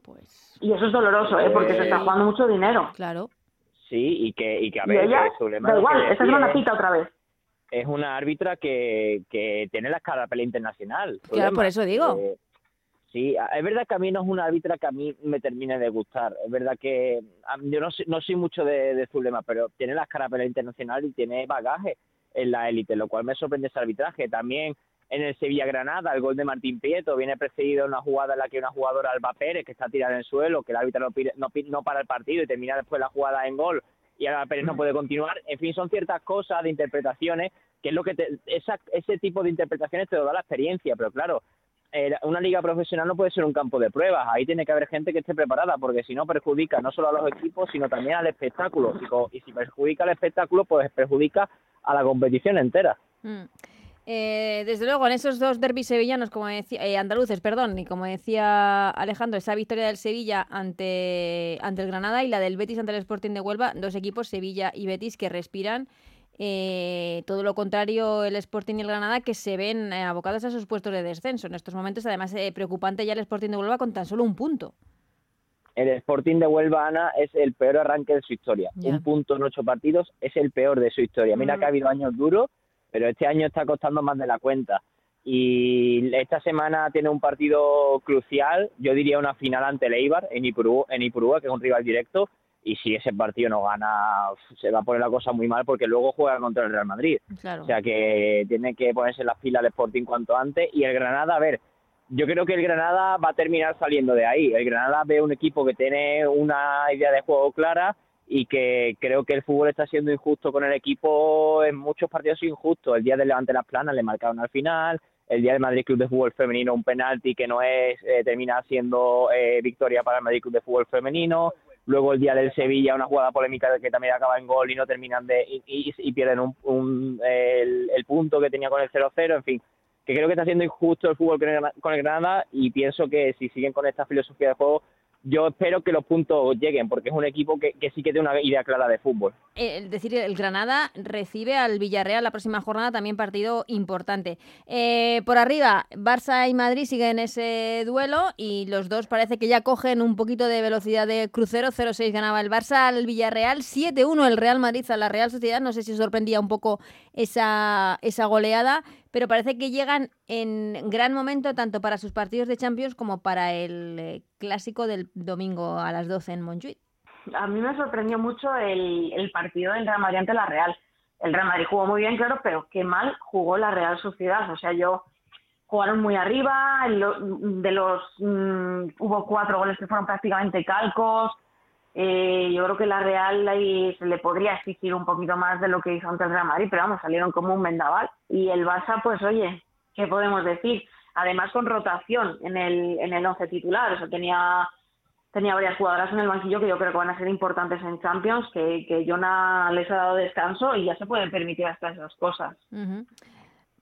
Pues Y eso es doloroso, ¿eh? porque se está jugando mucho dinero. claro. Sí, y que, y que a ver, ella, da igual, semana decía pita otra vez. es una árbitra que, que tiene la cara pelea internacional. Claro, por eso digo. Eh, sí, a- es verdad que a mí no es una árbitra que a mí me termine de gustar. Es verdad que yo no, soy- no soy mucho de, de Zulema, pero tiene la cara pelea internacional y tiene bagaje en la élite, lo cual me sorprende ese arbitraje. También en el Sevilla-Granada, el gol de Martín Prieto viene precedido una jugada en la que una jugadora, Alba Pérez, que está tirada en el suelo, que el árbitro no, para el partido y termina después la jugada en gol y Alba Pérez no puede continuar. En fin, son ciertas cosas de interpretaciones que es lo que te, esa, ese tipo de interpretaciones te lo da la experiencia, pero claro, eh, una liga profesional no puede ser un campo de pruebas, ahí tiene que haber gente que esté preparada, porque si no perjudica no solo a los equipos, sino también al espectáculo, y si perjudica al espectáculo, pues perjudica a la competición entera. Mm. Eh, desde luego, en esos dos derbis sevillanos, como decía, eh, andaluces, perdón, y como decía Alejandro, esa victoria del Sevilla ante, ante el Granada y la del Betis ante el Sporting de Huelva, dos equipos, Sevilla y Betis, que respiran eh, todo lo contrario el Sporting y el Granada, que se ven eh, abocados a sus puestos de descenso. En estos momentos, además, eh, preocupante ya el Sporting de Huelva con tan solo un punto. el Sporting de Huelva, Ana, es el peor arranque de su historia. Un punto en ocho partidos es el peor de su historia. Mira Mm. que ha habido años duros, pero este año está costando más de la cuenta. Y esta semana tiene un partido crucial, yo diría una final ante el Eibar en Ipurúa, en Ipurúa, que es un rival directo. Y si ese partido no gana, se va a poner la cosa muy mal porque luego juega contra el Real Madrid. Claro. O sea que tiene que ponerse las pilas el Sporting cuanto antes. Y el Granada, a ver, yo creo que el Granada va a terminar saliendo de ahí. El Granada ve un equipo que tiene una idea de juego clara y que creo que el fútbol está siendo injusto con el equipo en muchos partidos injusto. El día del Levante Las Planas le marcaron al final. El día del Madrid Club de Fútbol Femenino un penalti que no es, eh, termina siendo eh, victoria para el Madrid Club de Fútbol Femenino. Luego el día del Sevilla, una jugada polémica que también acaba en gol y no terminan de. y, pierden un, un- el, el punto que tenía con el 0-0. En fin, que creo que está siendo injusto el fútbol con el Granada y pienso que si siguen con esta filosofía de juego, yo espero que los puntos lleguen, porque es un equipo que, que sí que tiene una idea clara de fútbol. Es decir, el Granada recibe al Villarreal la próxima jornada, también partido importante. Eh, por arriba, Barça y Madrid siguen ese duelo y los dos parece que ya cogen un poquito de velocidad de crucero. 0-6 ganaba el Barça al Villarreal, 7-1 el Real Madrid a la Real Sociedad. No sé si sorprendía un poco esa, esa goleada, pero parece que llegan en gran momento tanto para sus partidos de Champions como para el eh, clásico del domingo a las 12 en Montjuic. A mí me sorprendió mucho el, el partido del Real Madrid ante la Real. El Real Madrid jugó muy bien, claro, pero qué mal jugó la Real Sociedad. O sea, yo jugaron muy arriba, de los mm, hubo cuatro goles que fueron prácticamente calcos. Eh, yo creo que la Real ahí se le podría exigir un poquito más de lo que hizo antes el Real Madrid, pero vamos, salieron como un vendaval. Y el Barça, pues oye, ¿qué podemos decir? Además con rotación en el, en el once titular, o sea, tenía tenía varias jugadoras en el banquillo que yo creo que van a ser importantes en Champions, que, que Jona les ha dado descanso y ya se pueden permitir hasta esas cosas.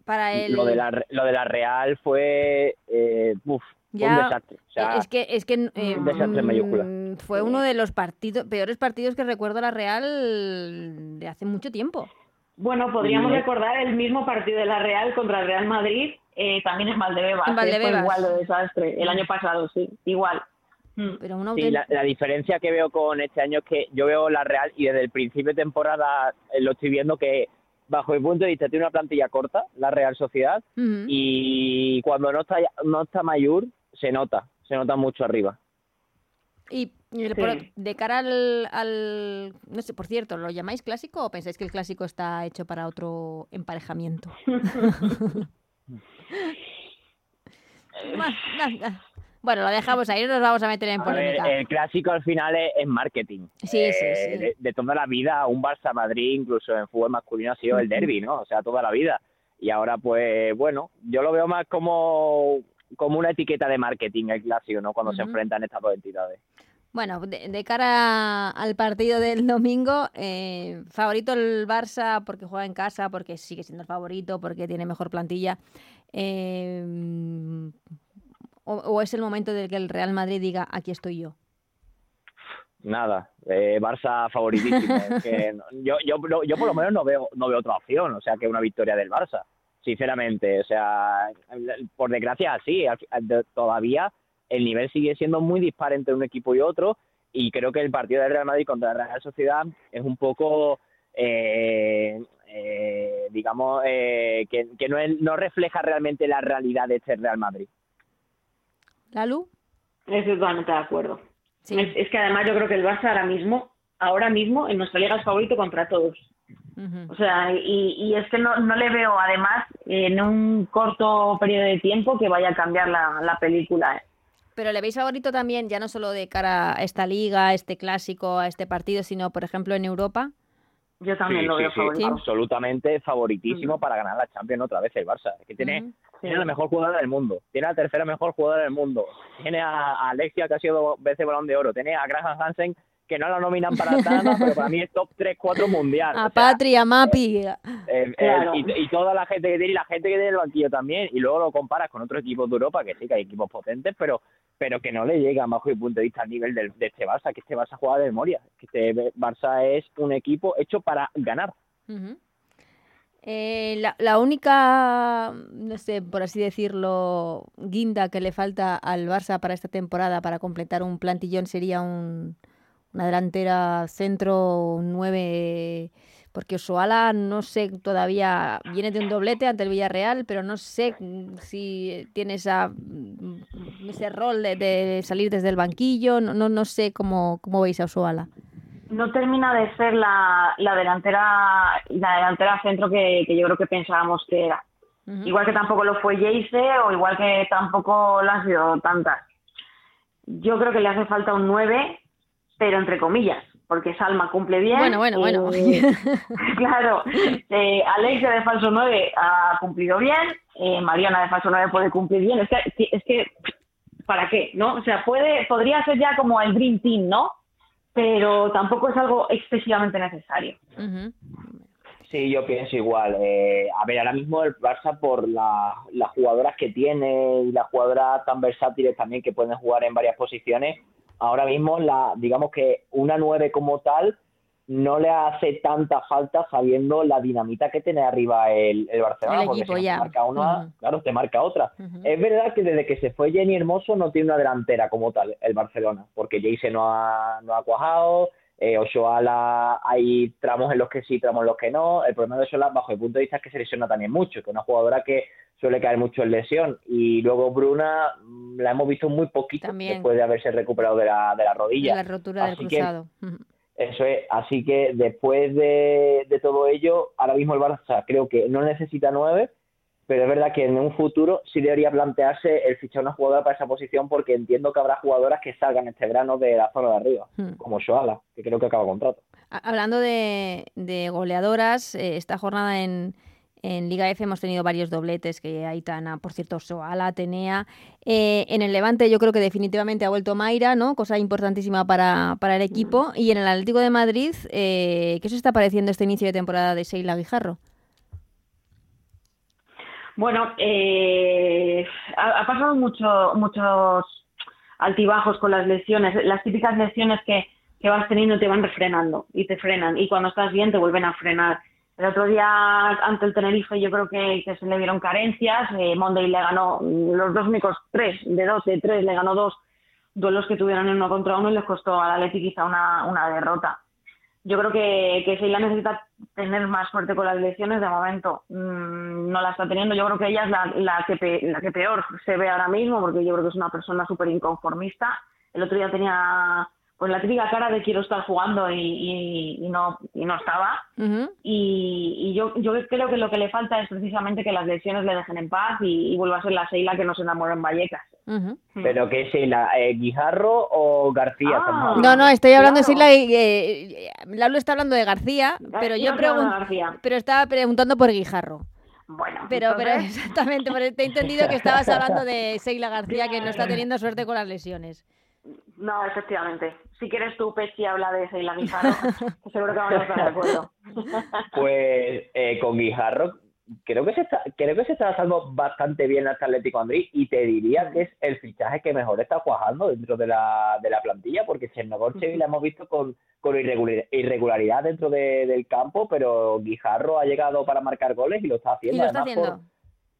Para el... Lo, de la, lo de la Real fue eh, uf, fue Ya, un desastre. O sea, es que, es que eh, un desastre en mayúscula. mm, fue uno de los partidos, peores partidos que recuerdo la Real de hace mucho tiempo. Bueno, podríamos Sí. recordar el mismo partido de la Real contra el Real Madrid, eh, también en Valdebebas. En Valdebebas. Fue igual de desastre, el año pasado, sí, igual. Mm. Pero una Sí, la, la diferencia que veo con este año es que yo veo la Real y desde el principio de temporada eh, lo estoy viendo que bajo mi punto de vista tiene una plantilla corta, la Real Sociedad, y cuando no está no está Mayur se nota, se nota mucho arriba. Y, y Sí. por- de cara al, al- No sé, por cierto, ¿lo llamáis clásico o pensáis que el clásico está hecho para otro emparejamiento? Bueno, lo dejamos ahí, no nos vamos a meter en A ver, el clásico al final es, es marketing. Sí, sí, Eh, sí. De, de toda la vida, un Barça-Madrid, incluso en fútbol masculino, ha sido el derby, ¿no? O sea, toda la vida. Y ahora, pues, bueno, yo lo veo más como, como una etiqueta de marketing el clásico, ¿no? Cuando se enfrentan estas dos entidades. Bueno, de, de cara al partido del domingo, eh, favorito el Barça porque juega en casa, porque sigue siendo el favorito, porque tiene mejor plantilla. eh, o, o es el momento de que el Real Madrid diga, aquí estoy yo. Nada, eh, Barça favoritísimo. Que yo, yo, yo por lo menos no veo, no veo otra opción, o sea, que una victoria del Barça, sinceramente. O sea, por desgracia, sí, todavía el nivel sigue siendo muy dispar entre un equipo y otro, y creo que el partido del Real Madrid contra la Real Sociedad es un poco, eh, eh, digamos, eh, que, que no, es- no refleja realmente la realidad de este Real Madrid. ¿Lalu? Estoy totalmente de acuerdo. Sí. Es, es que además yo creo que el Barça ahora mismo, ahora mismo en nuestra liga es favorito contra todos. O sea, y, y es que no, no le veo además en un corto periodo de tiempo que vaya a cambiar la, la película. ¿eh? Pero le veis favorito también, ya no solo de cara a esta liga, a este clásico, a este partido, sino, por ejemplo, en Europa. Yo también Sí, lo sí, veo sí, favorito. absolutamente favoritísimo para ganar la Champions otra vez el Barça. Es que tiene, tiene la mejor jugadora del mundo, tiene la tercera mejor jugadora del mundo, tiene a, a Alexia que ha sido dos veces balón de oro, tiene a Graham Hansen que no la nominan para nada, pero para mí es top 3-4 mundial. A O sea, Patria, Mapi. eh, eh, Claro. y, y toda la gente que tiene y la gente que tiene el banquillo también, y luego lo comparas con otros equipos de Europa, que sí que hay equipos potentes, pero pero que no le llegan bajo mi punto de vista al nivel del- de este Barça, que este Barça juega de memoria, que este Barça es un equipo hecho para ganar. Eh, la, la única, no sé, por así decirlo, guinda que le falta al Barça para esta temporada para completar un plantillón sería un, una delantera centro, un 9, porque Osoala no sé todavía, viene de un doblete ante el Villarreal, pero no sé mm, si tiene esa, mm, ese rol de, de salir desde el banquillo, no, no, no sé cómo, cómo veis a Osoala. no termina de ser la, la delantera la delantera centro que, que yo creo que pensábamos que era. Igual que tampoco lo fue Jace o igual que tampoco lo han sido tantas. Yo creo que le hace falta un 9, pero entre comillas, porque Salma cumple bien. Bueno, bueno, bueno. eh, claro, eh, Alexia de falso 9 ha cumplido bien, eh, Mariana de falso 9 puede cumplir bien. Es que, es que, ¿para qué? ¿No? O sea, puede, podría ser ya como el Dream Team, ¿no? Pero tampoco es algo excesivamente necesario. Sí, yo pienso igual. Eh, a ver, ahora mismo el Barça por la- las jugadoras que tiene y las jugadoras tan versátiles también que pueden jugar en varias posiciones, ahora mismo la, digamos que una nueve como tal no le hace tanta falta sabiendo la dinamita que tiene arriba el, el Barcelona, El porque equipo si ya. te marca una, claro, te marca otra. Es verdad que desde que se fue Jenny Hermoso no tiene una delantera como tal el Barcelona, porque Jayce no ha, no ha cuajado, eh, Oshoala hay tramos en los que sí, tramos en los que no. El problema de Oshoala, bajo el punto de vista, es que se lesiona también mucho, que es una jugadora que suele caer mucho en lesión. Y luego Bruna mm, la hemos visto muy poquito También. después de haberse recuperado de la, de la rodilla. La rotura del Así cruzado. Eso es, así que después de, de todo ello, ahora mismo el Barça creo que no necesita nueve, pero es verdad que en un futuro sí debería plantearse el fichar una jugadora para esa posición porque entiendo que habrá jugadoras que salgan este verano de la zona de arriba, Hmm. como Shoala, que creo que acaba contrato. Hablando de, de goleadoras, eh, esta jornada en, en Liga F hemos tenido varios dobletes, que Aitana, por cierto, Soala, Atenea. Eh, en el Levante yo creo que definitivamente ha vuelto Mayra, ¿no? Cosa importantísima para, para el equipo. Y en el Atlético de Madrid, eh, ¿qué os está pareciendo este inicio de temporada de Sheila Guijarro? Bueno, eh, ha, pasado mucho, muchos altibajos con las lesiones, las típicas lesiones que, que vas teniendo te van refrenando y te frenan y cuando estás bien te vuelven a frenar. El otro día ante el Tenerife yo creo que, se le vieron carencias, eh, Monday le ganó los dos únicos tres, de dos, de tres, le ganó dos duelos que tuvieron en uno contra uno y les costó al Atleti quizá una, una derrota. Yo creo que, que Sheila necesita tener más suerte con las lesiones. De momento mm, no la está teniendo. Yo creo que ella es la, la, que pe- la que peor se ve ahora mismo, porque yo creo que es una persona súper inconformista. El otro día tenía pues la típica cara de quiero estar jugando y, y- y no, y no estaba. Y, y yo, yo creo que lo que le falta es precisamente que las lesiones le dejen en paz y, y vuelva a ser la Sheila que no se enamora en Vallecas. Ujú. Pero que es la eh, Guijarro o García. Ah. No, no, estoy hablando de Claro. Y eh, Lalo está hablando de García, pero yo Yo pregunto, pero estaba preguntando por Guijarro. Bueno, Pero, pero exactamente, pero te he entendido que estabas hablando de Sheila García, que no está teniendo suerte con las lesiones. No, efectivamente. Si quieres tú, Pechi, habla de Sheila Guijarro, que seguro que vamos a estar de acuerdo. Pues eh, con Guijarro creo que se está, creo que se está adaptando bastante bien al Atlético Madrid y te diría que es el fichaje que mejor está cuajando dentro de la, de la plantilla porque Chernogorchev la hemos visto con, con irregular- irregularidad dentro de- del campo pero Guijarro ha llegado para marcar goles y lo está Y haciendo lo está además por- haciendo.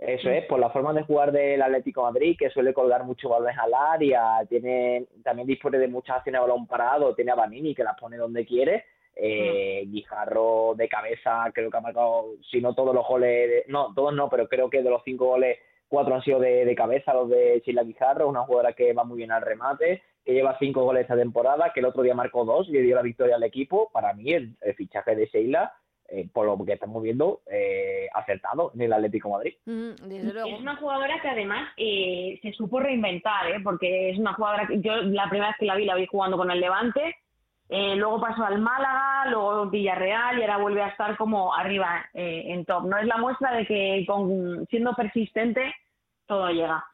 Eso es, por la forma de jugar del Atlético de Madrid, que suele colgar mucho balones al área, tiene, también dispone de muchas acciones a balón parado, tiene a Vanini que las pone donde quiere, eh, Guijarro de cabeza creo que ha marcado, si no todos los goles, de- no, todos no, pero creo que de los cinco goles, cuatro han sido de, de cabeza, los de Sheila Guijarro, una jugadora que va muy bien al remate, que lleva cinco goles esta temporada, que el otro día marcó dos y le dio la victoria al equipo, para mí el, el fichaje de Sheila, eh, por lo que estamos viendo, eh, acertado en el Atlético de Madrid. Ujú, Desde luego. Es una jugadora que además eh, se supo reinventar, ¿eh? porque es una jugadora que yo la primera vez que la vi la vi jugando con el Levante, eh, luego pasó al Málaga, luego Villarreal y ahora vuelve a estar como arriba eh, en top. No es la muestra de que con, siendo persistente todo llega.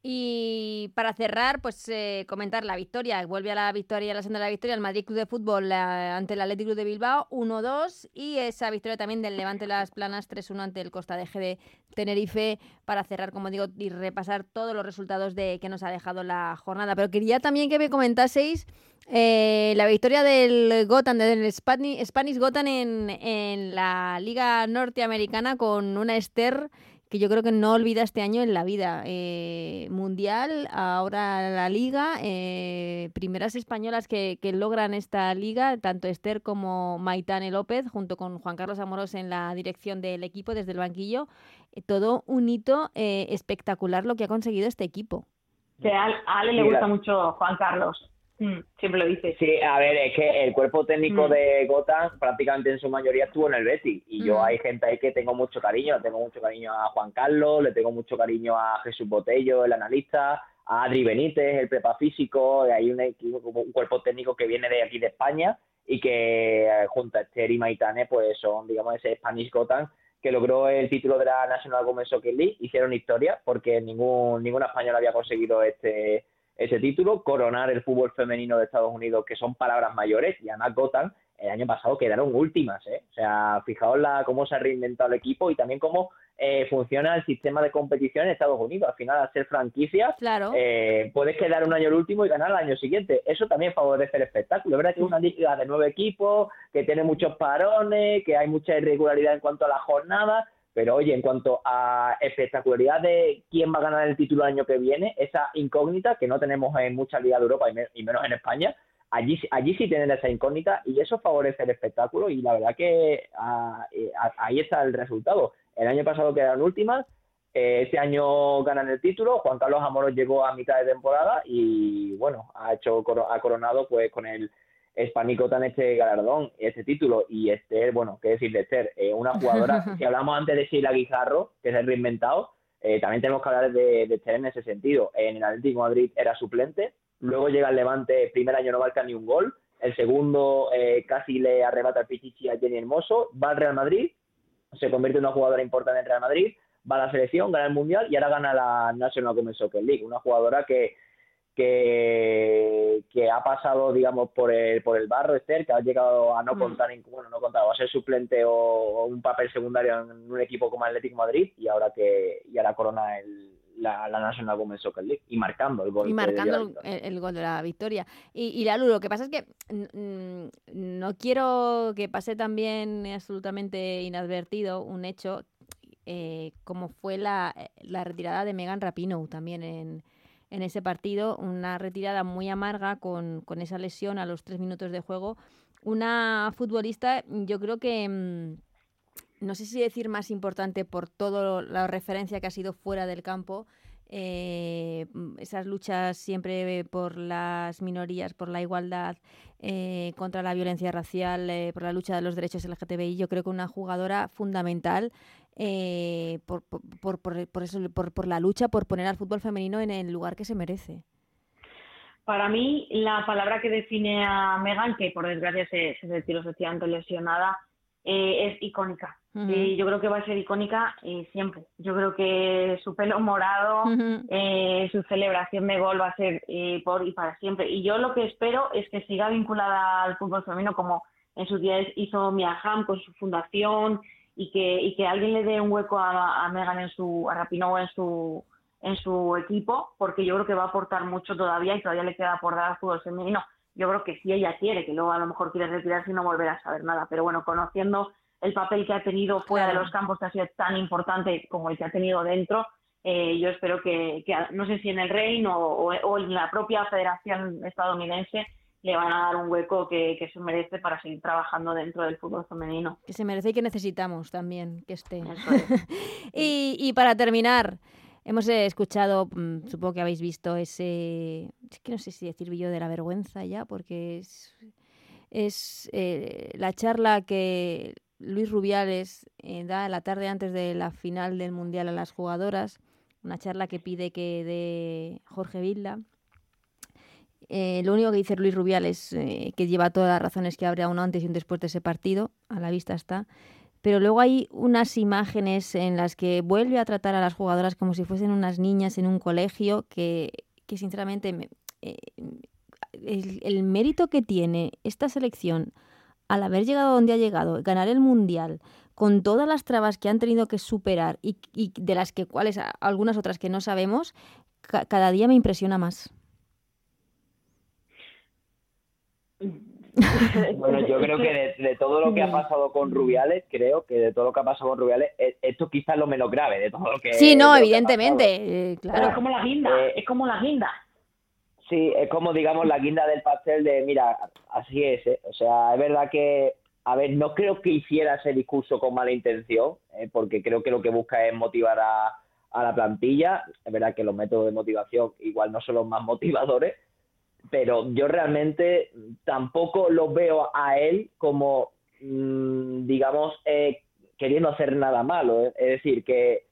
Y para cerrar, pues eh, comentar la victoria. Vuelve a la victoria, a la senda de la victoria, el Madrid Club de Fútbol la- ante el Athletic Club de Bilbao 1-2 y esa victoria también del Levante Las Planas 3-1 ante el Costa de G de Tenerife para cerrar, como digo, y repasar todos los resultados de que nos ha dejado la jornada. Pero quería también que me comentaseis eh, la victoria del Gotham, del Spani- Spanish Gotham en, en la Liga Norteamericana con una Esther que yo creo que no olvida este año en la vida. Eh, mundial, ahora la Liga, eh, primeras españolas que, que logran esta Liga, tanto Esther como Maitane López, junto con Juan Carlos Amorós en la dirección del equipo desde el banquillo. Eh, todo un hito eh, espectacular lo que ha conseguido este equipo. Que a, Ale le gusta mucho Juan Carlos. Mm, siempre lo dice. Sí, a ver, es que el cuerpo técnico Mm. de Gotham prácticamente en su mayoría estuvo en el Betis y yo Mm. hay gente ahí que tengo mucho cariño, le tengo mucho cariño a Juan Carlos, le tengo mucho cariño a Jesús Botello, el analista, a Adri Benítez, el prepa físico, y hay un, equipo- un cuerpo técnico que viene de aquí de España y que eh, junto a Esther y Maitane pues son, digamos, ese Spanish Gotham que logró el título de la National Women's Soccer League, hicieron historia porque ningún ninguna española había conseguido este ese título, coronar el fútbol femenino de Estados Unidos, que son palabras mayores, y además Gotham el año pasado quedaron últimas, ¿eh? O sea, fijaos la, cómo se ha reinventado el equipo y también cómo eh, funciona el sistema de competición en Estados Unidos. Al final, al ser franquicias, Claro. eh, puedes quedar un año el último y ganar el año siguiente. Eso también favorece el espectáculo. Es verdad que es una liga de nueve equipos, que tiene muchos parones, que hay mucha irregularidad en cuanto a la jornada, pero oye, en cuanto a espectacularidad de quién va a ganar el título el año que viene, esa incógnita que no tenemos en muchas ligas de Europa y, me- y menos en España, allí, allí sí tienen esa incógnita y eso favorece el espectáculo y la verdad que ah, eh, ahí está el resultado. El año pasado quedaron últimas, eh, este año ganan el título, Juan Carlos Amoros llegó a mitad de temporada y bueno, ha hecho ha coronado pues con el Hispanico tan este galardón, este título y Esther, bueno, qué decir de Esther, eh, una jugadora, si hablamos antes de Sheila Guijarro, que se ha reinventado, eh, también tenemos que hablar de, de Esther en ese sentido. En el Atlético de Madrid era suplente, luego llega el Levante, el primer año no marca ni un gol, el segundo eh, casi le arrebata el pichichi a Jenny Hermoso, va al Real Madrid, se convierte en una jugadora importante en Real Madrid, va a la selección, gana el Mundial y ahora gana la National Women's Soccer League, una jugadora que que, que ha pasado, digamos, por el, por el barro, Esther, que ha llegado a no Mm. contar, en- bueno, no contar, a ser suplente o, o un papel secundario en un equipo como Atlético Madrid y ahora que y ahora corona el, la, la National Women's Soccer League y marcando el gol. Y marcando el, victoria. el- el gol de la victoria. Y, y Lalu, lo que pasa es que mm, no quiero que pase también absolutamente inadvertido un hecho eh, como fue la, la retirada de Megan Rapinoe también en, en ese partido. Una retirada muy amarga con, con esa lesión a los tres minutos de juego. Una futbolista, yo creo que... mm, no sé si decir más importante por toda la referencia que ha sido fuera del campo, eh, mm, esas luchas siempre por las minorías, por la igualdad, eh, contra la violencia racial, eh, por la lucha de los derechos LGTBI, yo creo que una jugadora fundamental eh, por, por, por, por- por eso, por, por la lucha, por poner al fútbol femenino en el lugar que se merece. Para mí, la palabra que define a Megan, que por desgracia se, se retiró efectivamente lesionada, eh, es icónica. Y yo creo que va a ser icónica eh, siempre. Yo creo que su pelo morado, eh, su celebración de gol va a ser por y para siempre. Y yo lo que espero es que siga vinculada al fútbol femenino como en sus días hizo Mia Hamm con su fundación y que, y que alguien le dé un hueco a, a Megan en su, a Rapinoe en su, en su equipo, porque yo creo que va a aportar mucho todavía y todavía le queda por dar al fútbol femenino. Yo creo que si ella quiere, que luego a lo mejor quiere retirarse y no volver a saber nada, pero bueno, conociendo el papel que ha tenido fuera Claro. de los campos, que ha sido tan importante como el que ha tenido dentro, eh, yo espero que, que, no sé si en el Reino o- o en la propia Federación estadounidense le van a dar un hueco que, que se merece para seguir trabajando dentro del fútbol femenino. Que se merece y que necesitamos también que esté. Eso es. y, y para terminar, hemos escuchado, mm, supongo que habéis visto ese, es que no sé si decir yo de la vergüenza ya, porque es, es eh, la charla que Luis Rubiales eh, da la tarde antes de la final del Mundial a las jugadoras, una charla que pide que de Jorge Vilda. Eh, lo único que dice Luis Rubiales, eh, que lleva todas las razones que habrá un antes y un después de ese partido, a la vista está, pero luego hay unas imágenes en las que vuelve a tratar a las jugadoras como si fuesen unas niñas en un colegio que, que sinceramente me- eh, el, mérito que tiene esta selección al haber llegado donde ha llegado, ganar el mundial, con todas las trabas que han tenido que superar y, de las que cuáles algunas otras que no sabemos, ca- cada día me impresiona más. Bueno, yo creo que de, de todo lo que ha pasado con Rubiales, creo que de todo lo que ha pasado con Rubiales, e- esto quizás es lo menos grave de todo lo que Sí, no, evidentemente, eh, Pero es como la guinda, Eh, es como la guinda. Sí, es como, digamos, la guinda del pastel de, mira, así es, ¿eh? O sea, es verdad que, a ver, no creo que hiciera ese discurso con mala intención, ¿eh? porque creo que lo que busca es motivar a, a la plantilla. Es verdad que los métodos de motivación igual no son los más motivadores, pero yo realmente tampoco lo veo a él como, mm, digamos, eh, queriendo hacer nada malo. Es decir, que,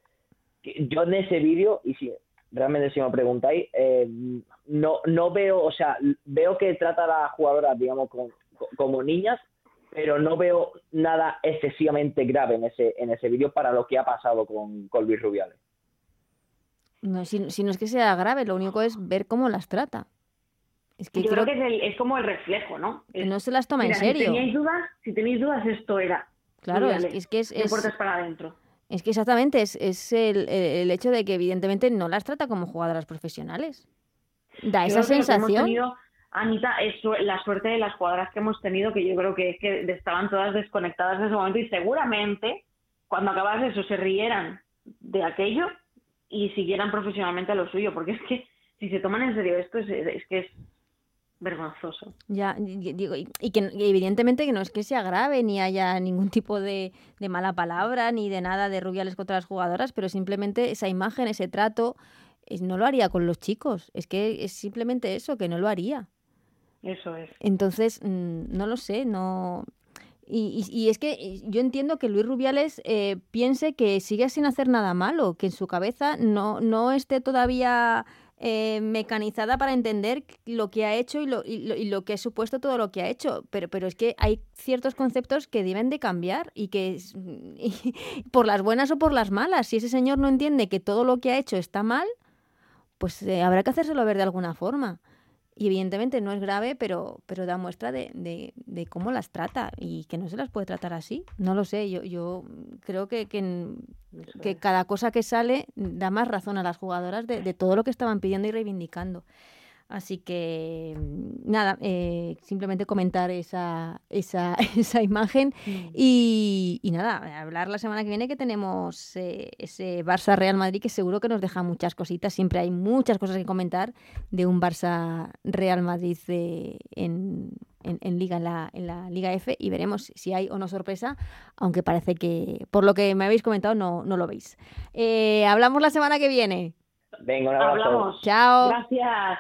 yo en ese vídeo, y si realmente si me preguntáis, eh, no, no veo, o sea, veo que trata a las jugadoras, digamos, como niñas, pero no veo nada excesivamente grave en ese, en ese vídeo para lo que ha pasado con, con Luis Rubiales. No, si, si no es que sea grave, lo único es ver cómo las trata. Es que Yo creo creo que es, el- es como el reflejo, ¿no? Es- no se las toma en serio. Si teníais dudas, si tenéis dudas, esto era. Claro, es, que- es que es, puertas para adentro. es que exactamente es, es el, el- hecho de que evidentemente no las trata como jugadoras profesionales. Da esa Yo creo que lo que hemos sensación. tenido, Anita, es la suerte de las jugadoras que hemos tenido, que yo creo que es que estaban todas desconectadas en ese momento y seguramente cuando acabase eso se rieran de aquello y siguieran profesionalmente a lo suyo, porque es que si se toman en serio esto es, es que es vergonzoso. Ya, digo, y, y que y evidentemente que no es que sea grave ni haya ningún tipo de, de mala palabra ni de nada de rubiales contra las jugadoras, pero simplemente esa imagen, ese trato, es- no lo haría con los chicos. Es que es simplemente eso, que no lo haría. Eso es. Entonces, mm, no lo sé, no. Y, y- es que yo entiendo que Luis Rubiales eh, piense que sigue sin hacer nada malo, que en su cabeza no, no esté todavía eh, mecanizada para entender lo que ha hecho y lo, y, lo, y lo que ha supuesto todo lo que ha hecho. Pero, pero es que hay ciertos conceptos que deben de cambiar y que por las buenas o por las malas. Si ese señor no entiende que todo lo que ha hecho está mal, pues eh, habrá que hacérselo ver de alguna forma. Y evidentemente no es grave, pero, pero da muestra de, de- de cómo las trata y que no se las puede tratar así. No lo sé, yo, yo creo que, que, que cada cosa que sale da más razón a las jugadoras de, de todo lo que estaban pidiendo y reivindicando. Así que mm, nada, eh, simplemente comentar esa, esa, esa imagen y, y nada, hablar la semana que viene que tenemos eh, ese Barça Real Madrid que seguro que nos deja muchas cositas, siempre hay muchas cosas que comentar de un Barça Real Madrid eh, en, en- en Liga, en la, en la Liga F y veremos si hay o no sorpresa, aunque parece que por lo que me habéis comentado no, no lo veis. Eh, hablamos la semana que viene. Venga, un abrazo. Hablamos. Chao. Gracias.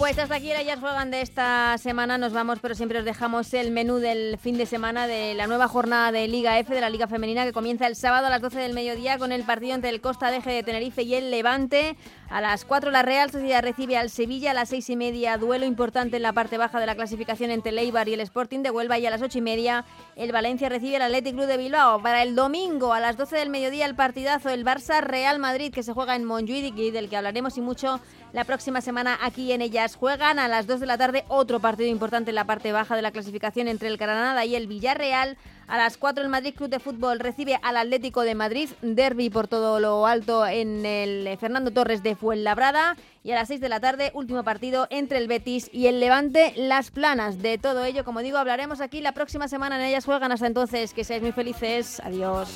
Pues hasta aquí el Juegan de esta semana. Nos vamos, pero siempre os dejamos el menú del fin de semana de la nueva jornada de Liga F, de la Liga Femenina, que comienza el sábado a las 12 del mediodía con el partido entre el Costa Deje de Tenerife y el Levante. A las 4 la Real Sociedad recibe al Sevilla, a las 6 y media duelo importante en la parte baja de la clasificación entre el y el Sporting de Huelva y a las 8 y media el Valencia recibe al Athletic Club de Bilbao. Para el domingo a las 12 del mediodía el partidazo el Barça Real Madrid que se juega en Montjuic y del que hablaremos y mucho la próxima semana aquí en Ellas Juegan. A las 2 de la tarde otro partido importante en la parte baja de la clasificación entre el Granada y el Villarreal. A las 4 el Madrid Club de Fútbol recibe al Atlético de Madrid, derby por todo lo alto en el Fernando Torres de Fuenlabrada. Y a las 6 de la tarde, último partido entre el Betis y el Levante, Las Planas. De todo ello, como digo, hablaremos aquí la próxima semana en Ellas Juegan. Hasta entonces, que seáis muy felices. Adiós.